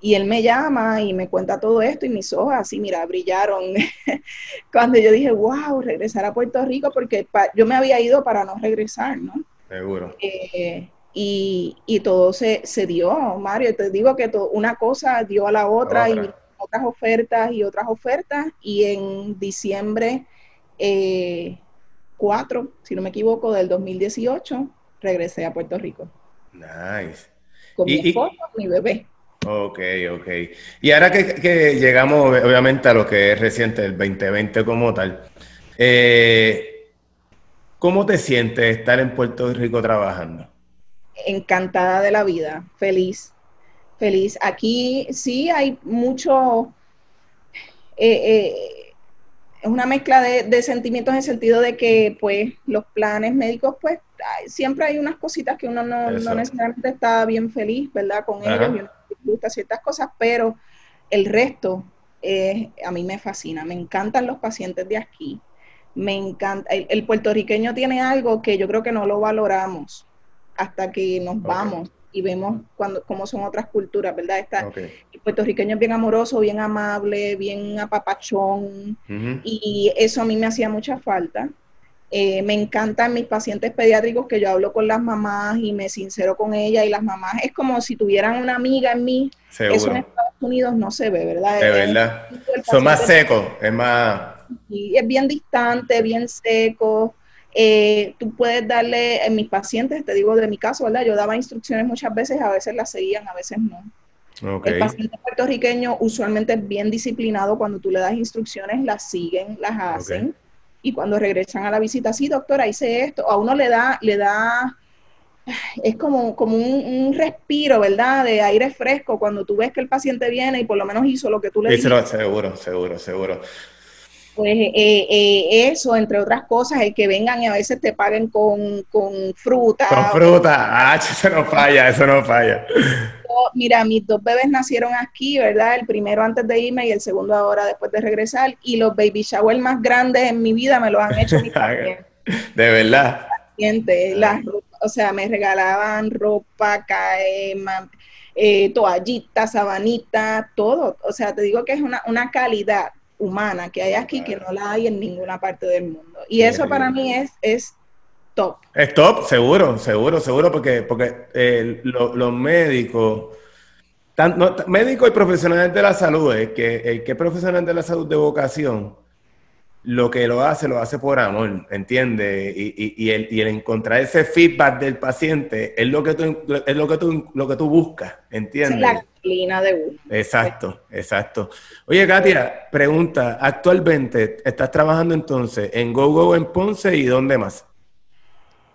Y él me llama y me cuenta todo esto y mis ojos así, mira, brillaron cuando yo dije, wow, regresar a Puerto Rico porque yo me había ido para no regresar, ¿no? Seguro. Eh, y, todo se, se, dio, Mario, te digo que una cosa dio a la otra. y otras ofertas y otras ofertas y en diciembre 4, eh, si no me equivoco, del 2018, regresé a Puerto Rico. Nice. Con mi esposo y mi bebé. Ok, ok. Y ahora que, llegamos, obviamente, a lo que es reciente, el 2020 como tal, eh, ¿cómo te sientes estar en Puerto Rico trabajando? Encantada de la vida, feliz, feliz. Aquí sí hay mucho, eh, eh, es una mezcla de, sentimientos en el sentido de que pues los planes médicos pues siempre hay unas cositas que uno no, necesariamente está bien feliz, ¿verdad? Con ellos, gusta ciertas cosas, pero el resto a mí me fascina, me encantan los pacientes de aquí, me encanta, el, puertorriqueño tiene algo que yo creo que no lo valoramos hasta que nos vamos y vemos cuando, cómo son otras culturas, ¿verdad? Está, El puertorriqueño es bien amoroso, bien amable, bien apapachón, y eso a mí me hacía mucha falta. Eh, me encantan mis pacientes pediátricos que yo hablo con las mamás y me sincero con ellas y las mamás es como si tuvieran una amiga en mí. Eso en Estados Unidos no se ve, ¿verdad? De verdad. Son más secos, es más... Y es bien distante, bien seco. Eh, tú puedes darle, en mis pacientes, te digo de mi caso, ¿verdad? Yo daba instrucciones muchas veces, a veces las seguían, a veces no. El paciente puertorriqueño usualmente es bien disciplinado, cuando tú le das instrucciones, las siguen, las hacen. Y cuando regresan a la visita, sí, doctora, hice esto, a uno le da, le da, es como, como un, respiro, ¿verdad? De aire fresco, cuando tú ves que el paciente viene y por lo menos hizo lo que tú le dijiste. Seguro, seguro, seguro pues eh, eh, eso, entre otras cosas, el que vengan y a veces te paguen con, fruta. Con fruta, ah, eso no falla, eso no falla. Mira, mis dos bebés nacieron aquí, ¿verdad? El primero antes de irme y el segundo ahora después de regresar. Y los baby shower más grandes en mi vida me los han hecho mis pacientes. De verdad. Las, o sea, me regalaban ropa, caema, eh, toallitas, sabanitas, todo. O sea, te digo que es una, una calidad humana que hay aquí que no la hay en ninguna parte del mundo. Y eso para mí es, es top. Es top, seguro, seguro, seguro, porque, porque eh, los médicos, médicos y profesionales de la salud, es que el que es profesional de la salud de vocación, lo que lo hace, lo hace por amor, ¿entiendes? Y, el, encontrar ese feedback del paciente es lo que tú, es lo que tú, lo que tú buscas, ¿entiendes? Es la disciplina de uno. Exacto, exacto. Oye, Katia, pregunta, actualmente estás trabajando entonces en GoGo en Ponce y dónde más?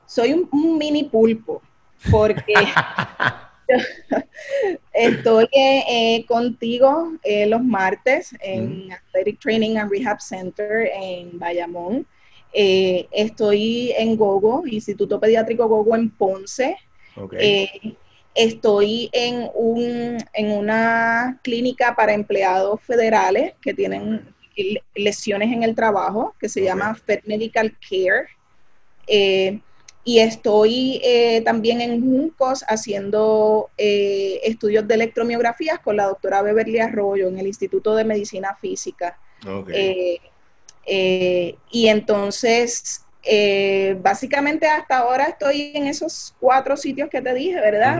Soy un mini pulpo, porque... Estoy eh, contigo eh, los martes en Athletic Training and Rehab Center en Bayamón. Eh, estoy en Gogo, Instituto Pediátrico Gogo en Ponce. estoy en, un, en una clínica para empleados federales que tienen lesiones en el trabajo, que se llama Fed Medical Care y estoy eh, también en Juncos haciendo eh, estudios de electromiografías con la doctora Beverly Arroyo en el Instituto de Medicina Física. Eh, y entonces, básicamente hasta ahora estoy en esos cuatro sitios que te dije, ¿verdad?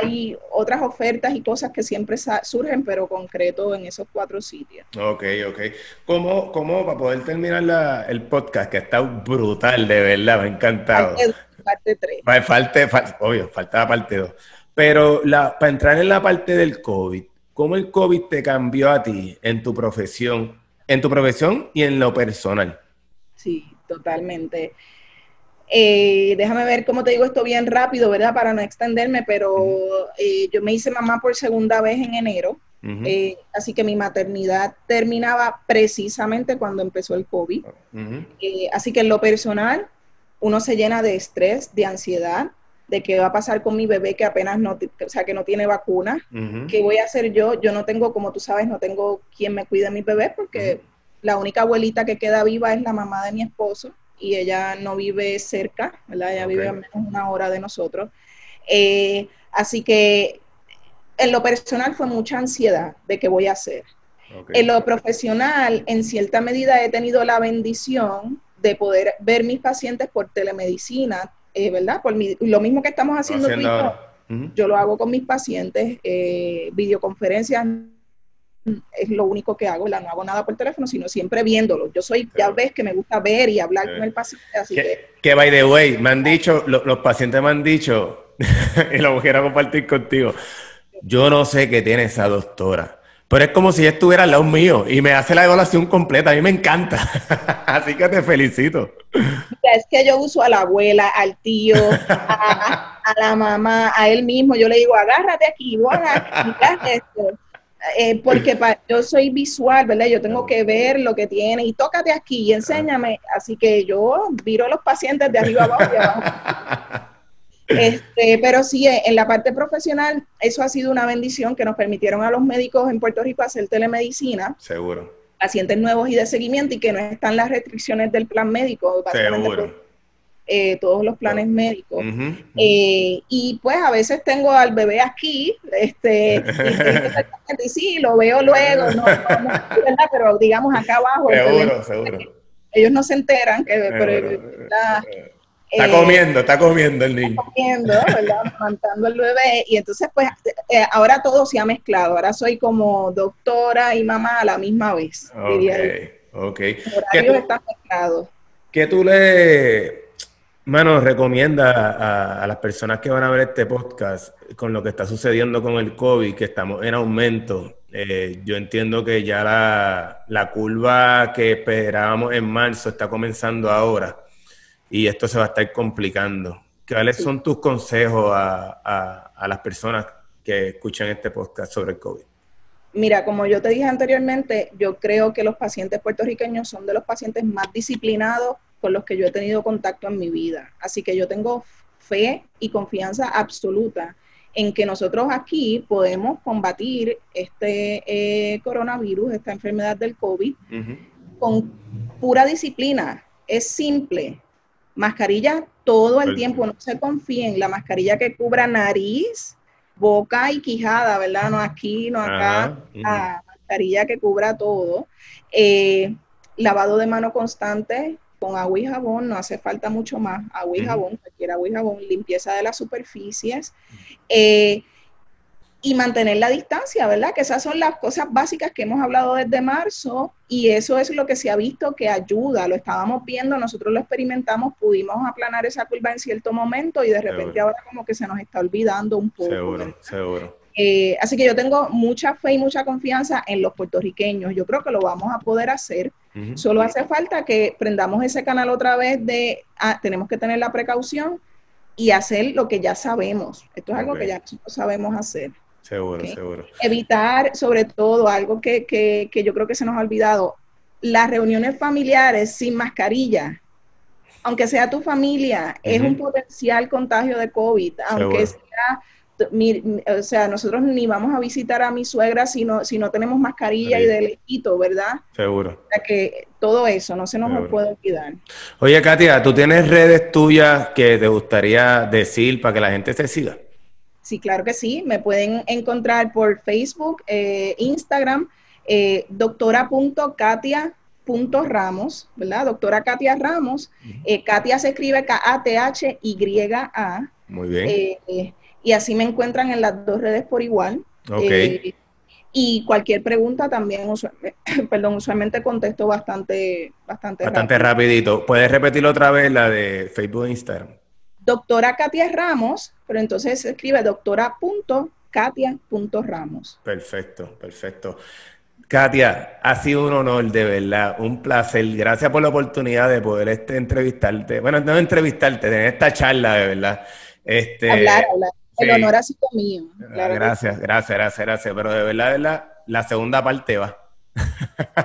Hay otras ofertas y cosas que siempre surgen, pero concreto en esos cuatro sitios. Ok, ok. ¿Cómo, cómo para poder terminar el podcast, que está brutal, de verdad, me ha encantado? parte 3. Falte, obvio, faltaba parte 2. Pero la, para entrar en la parte del COVID, ¿cómo el COVID te cambió a ti en tu profesión, en tu profesión y en lo personal? Sí, totalmente. Eh, déjame ver cómo te digo esto bien rápido, ¿verdad? Para no extenderme, pero eh, yo me hice mamá por segunda vez en enero, eh, así que mi maternidad terminaba precisamente cuando empezó el COVID. así que en lo personal, uno se llena de estrés, de ansiedad, de qué va a pasar con mi bebé que apenas no, o sea, que no tiene vacuna, qué voy a hacer yo, yo no tengo, como tú sabes, no tengo quien me cuide a mi bebé porque la única abuelita que queda viva es la mamá de mi esposo y ella no vive cerca, ¿verdad? Ella vive a menos una hora de nosotros. Eh, así que en lo personal fue mucha ansiedad de qué voy a hacer. En lo profesional, en cierta medida he tenido la bendición de poder ver mis pacientes por telemedicina, eh, ¿verdad? Por lo mismo que estamos haciendo, yo, lo hago con mis pacientes, eh, videoconferencias es lo único que hago, no hago nada por teléfono, sino siempre viéndolo. Yo soy, ya ves que me gusta ver y hablar con el paciente, así que... Que, by the way, me han dicho, los pacientes me han dicho, y lo quiero compartir contigo, yo no sé qué tiene esa doctora, pero es como si estuviera al lado mío y me hace la evaluación completa. A mí me encanta. Así que te felicito. Es que yo uso a la abuela, al tío, a, la mamá, a él mismo. Yo le digo, agárrate aquí, voy a esto. Eh, porque yo soy visual, ¿verdad? Yo tengo que ver lo que tiene y tócate aquí y enséñame. Así que yo viro a los pacientes de arriba abajo y abajo. Este, pero sí, en la parte profesional, eso ha sido una bendición que nos permitieron a los médicos en Puerto Rico hacer telemedicina. Seguro. Pacientes nuevos y de seguimiento y que no están las restricciones del plan médico. Seguro. Eh, todos los planes médicos. Eh, y pues a veces tengo al bebé aquí, este, y, sí, lo veo luego, no, pero digamos acá abajo. Seguro, seguro. Ellos no se enteran que, pero, Está comiendo, está comiendo el niño. Está comiendo, ¿verdad? Amamantando el bebé. Y entonces, pues, eh, ahora todo se ha mezclado. Ahora soy como doctora y mamá a la misma vez. Ok, ok. ¿Qué tú, ¿Qué tú le, mano, recomiendas a, las personas que van a ver este podcast con lo que está sucediendo con el COVID, que estamos en aumento? Eh, yo entiendo que ya la, la curva que esperábamos en marzo está comenzando ahora y esto se va a estar complicando. ¿Cuáles son tus consejos a, las personas que escuchan este podcast sobre el COVID? Mira, como yo te dije anteriormente, yo creo que los pacientes puertorriqueños son de los pacientes más disciplinados con los que yo he tenido contacto en mi vida. Así que yo tengo fe y confianza absoluta en que nosotros aquí podemos combatir este eh, coronavirus, esta enfermedad del COVID, con pura disciplina. Es simple, mascarilla todo el tiempo, no se confíen, la mascarilla que cubra nariz, boca y quijada, ¿verdad? No aquí, no acá, la mascarilla que cubra todo. Eh, lavado de mano constante con agua y jabón, no hace falta mucho más, agua y jabón, cualquier agua y jabón, limpieza de las superficies. Eh, y mantener la distancia, ¿verdad? Que esas son las cosas básicas que hemos hablado desde marzo y eso es lo que se ha visto que ayuda. Lo estábamos viendo, nosotros lo experimentamos, pudimos aplanar esa curva en cierto momento y de repente ahora como que se nos está olvidando un poco. Seguro, seguro. Eh, así que yo tengo mucha fe y mucha confianza en los puertorriqueños. Yo creo que lo vamos a poder hacer. Solo hace falta que prendamos ese canal otra vez de, ah, tenemos que tener la precaución y hacer lo que ya sabemos. Esto es algo que ya sabemos hacer. Seguro, seguro. Evitar, sobre todo, algo que, que, que, yo creo que se nos ha olvidado, las reuniones familiares sin mascarilla, aunque sea tu familia, es un potencial contagio de COVID, aunque sea, o sea, nosotros ni vamos a visitar a mi suegra si no, si no tenemos mascarilla y de lejito, ¿verdad? Seguro. O sea que todo eso no se nos puede olvidar. Oye, Katia, ¿tú tienes redes tuyas que te gustaría decir para que la gente te siga? Sí, claro que sí. Me pueden encontrar por Facebook, eh, Instagram, eh, doctora.katia.ramos, ¿verdad? Doctora Katia Ramos. Eh, Katia se escribe K-A-T-H-Y-A. Muy bien. Eh, y así me encuentran en las dos redes por igual. Ok. y cualquier pregunta también, perdón, usualmente contesto bastante, bastante, bastante rapidito. ¿Puedes repetir otra vez la de Facebook e Instagram? doctora Katia Ramos, pero entonces se escribe doctora.katia.ramos. Perfecto, perfecto. Katia, ha sido un honor, de verdad, un placer. Gracias por la oportunidad de poder este, entrevistarte. Bueno, no entrevistarte, tener esta charla, de verdad. Este, hablar, hablar. El honor ha sido mío. gracias, gracias, gracias, gracias. Pero de verdad, de verdad, la segunda parte va.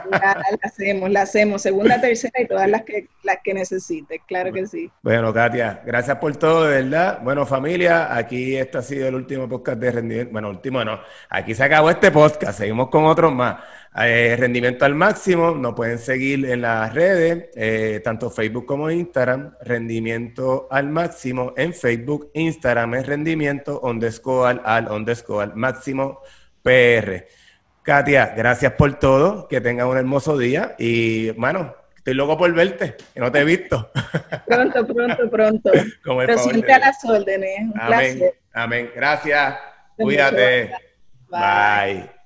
La, hacemos, la hacemos, segunda, tercera y todas las que, las que necesites, claro que sí. Bueno, Katia, gracias por todo, de verdad. Bueno, familia, aquí este ha sido el último podcast de rendimiento. Bueno, último no, aquí se acabó este podcast, seguimos con otros más. Eh, rendimiento al máximo, nos pueden seguir en las redes, eh, tanto Facebook como Instagram, rendimiento al máximo en Facebook, Instagram es rendimiento underscore al underscore máximo PR. Katia, gracias por todo, que tengas un hermoso día y, mano, estoy loco por verte, que no te he visto. Pronto, pronto, pronto. Pero siempre a las órdenes, un Amén. Amén, gracias, cuídate. Bye.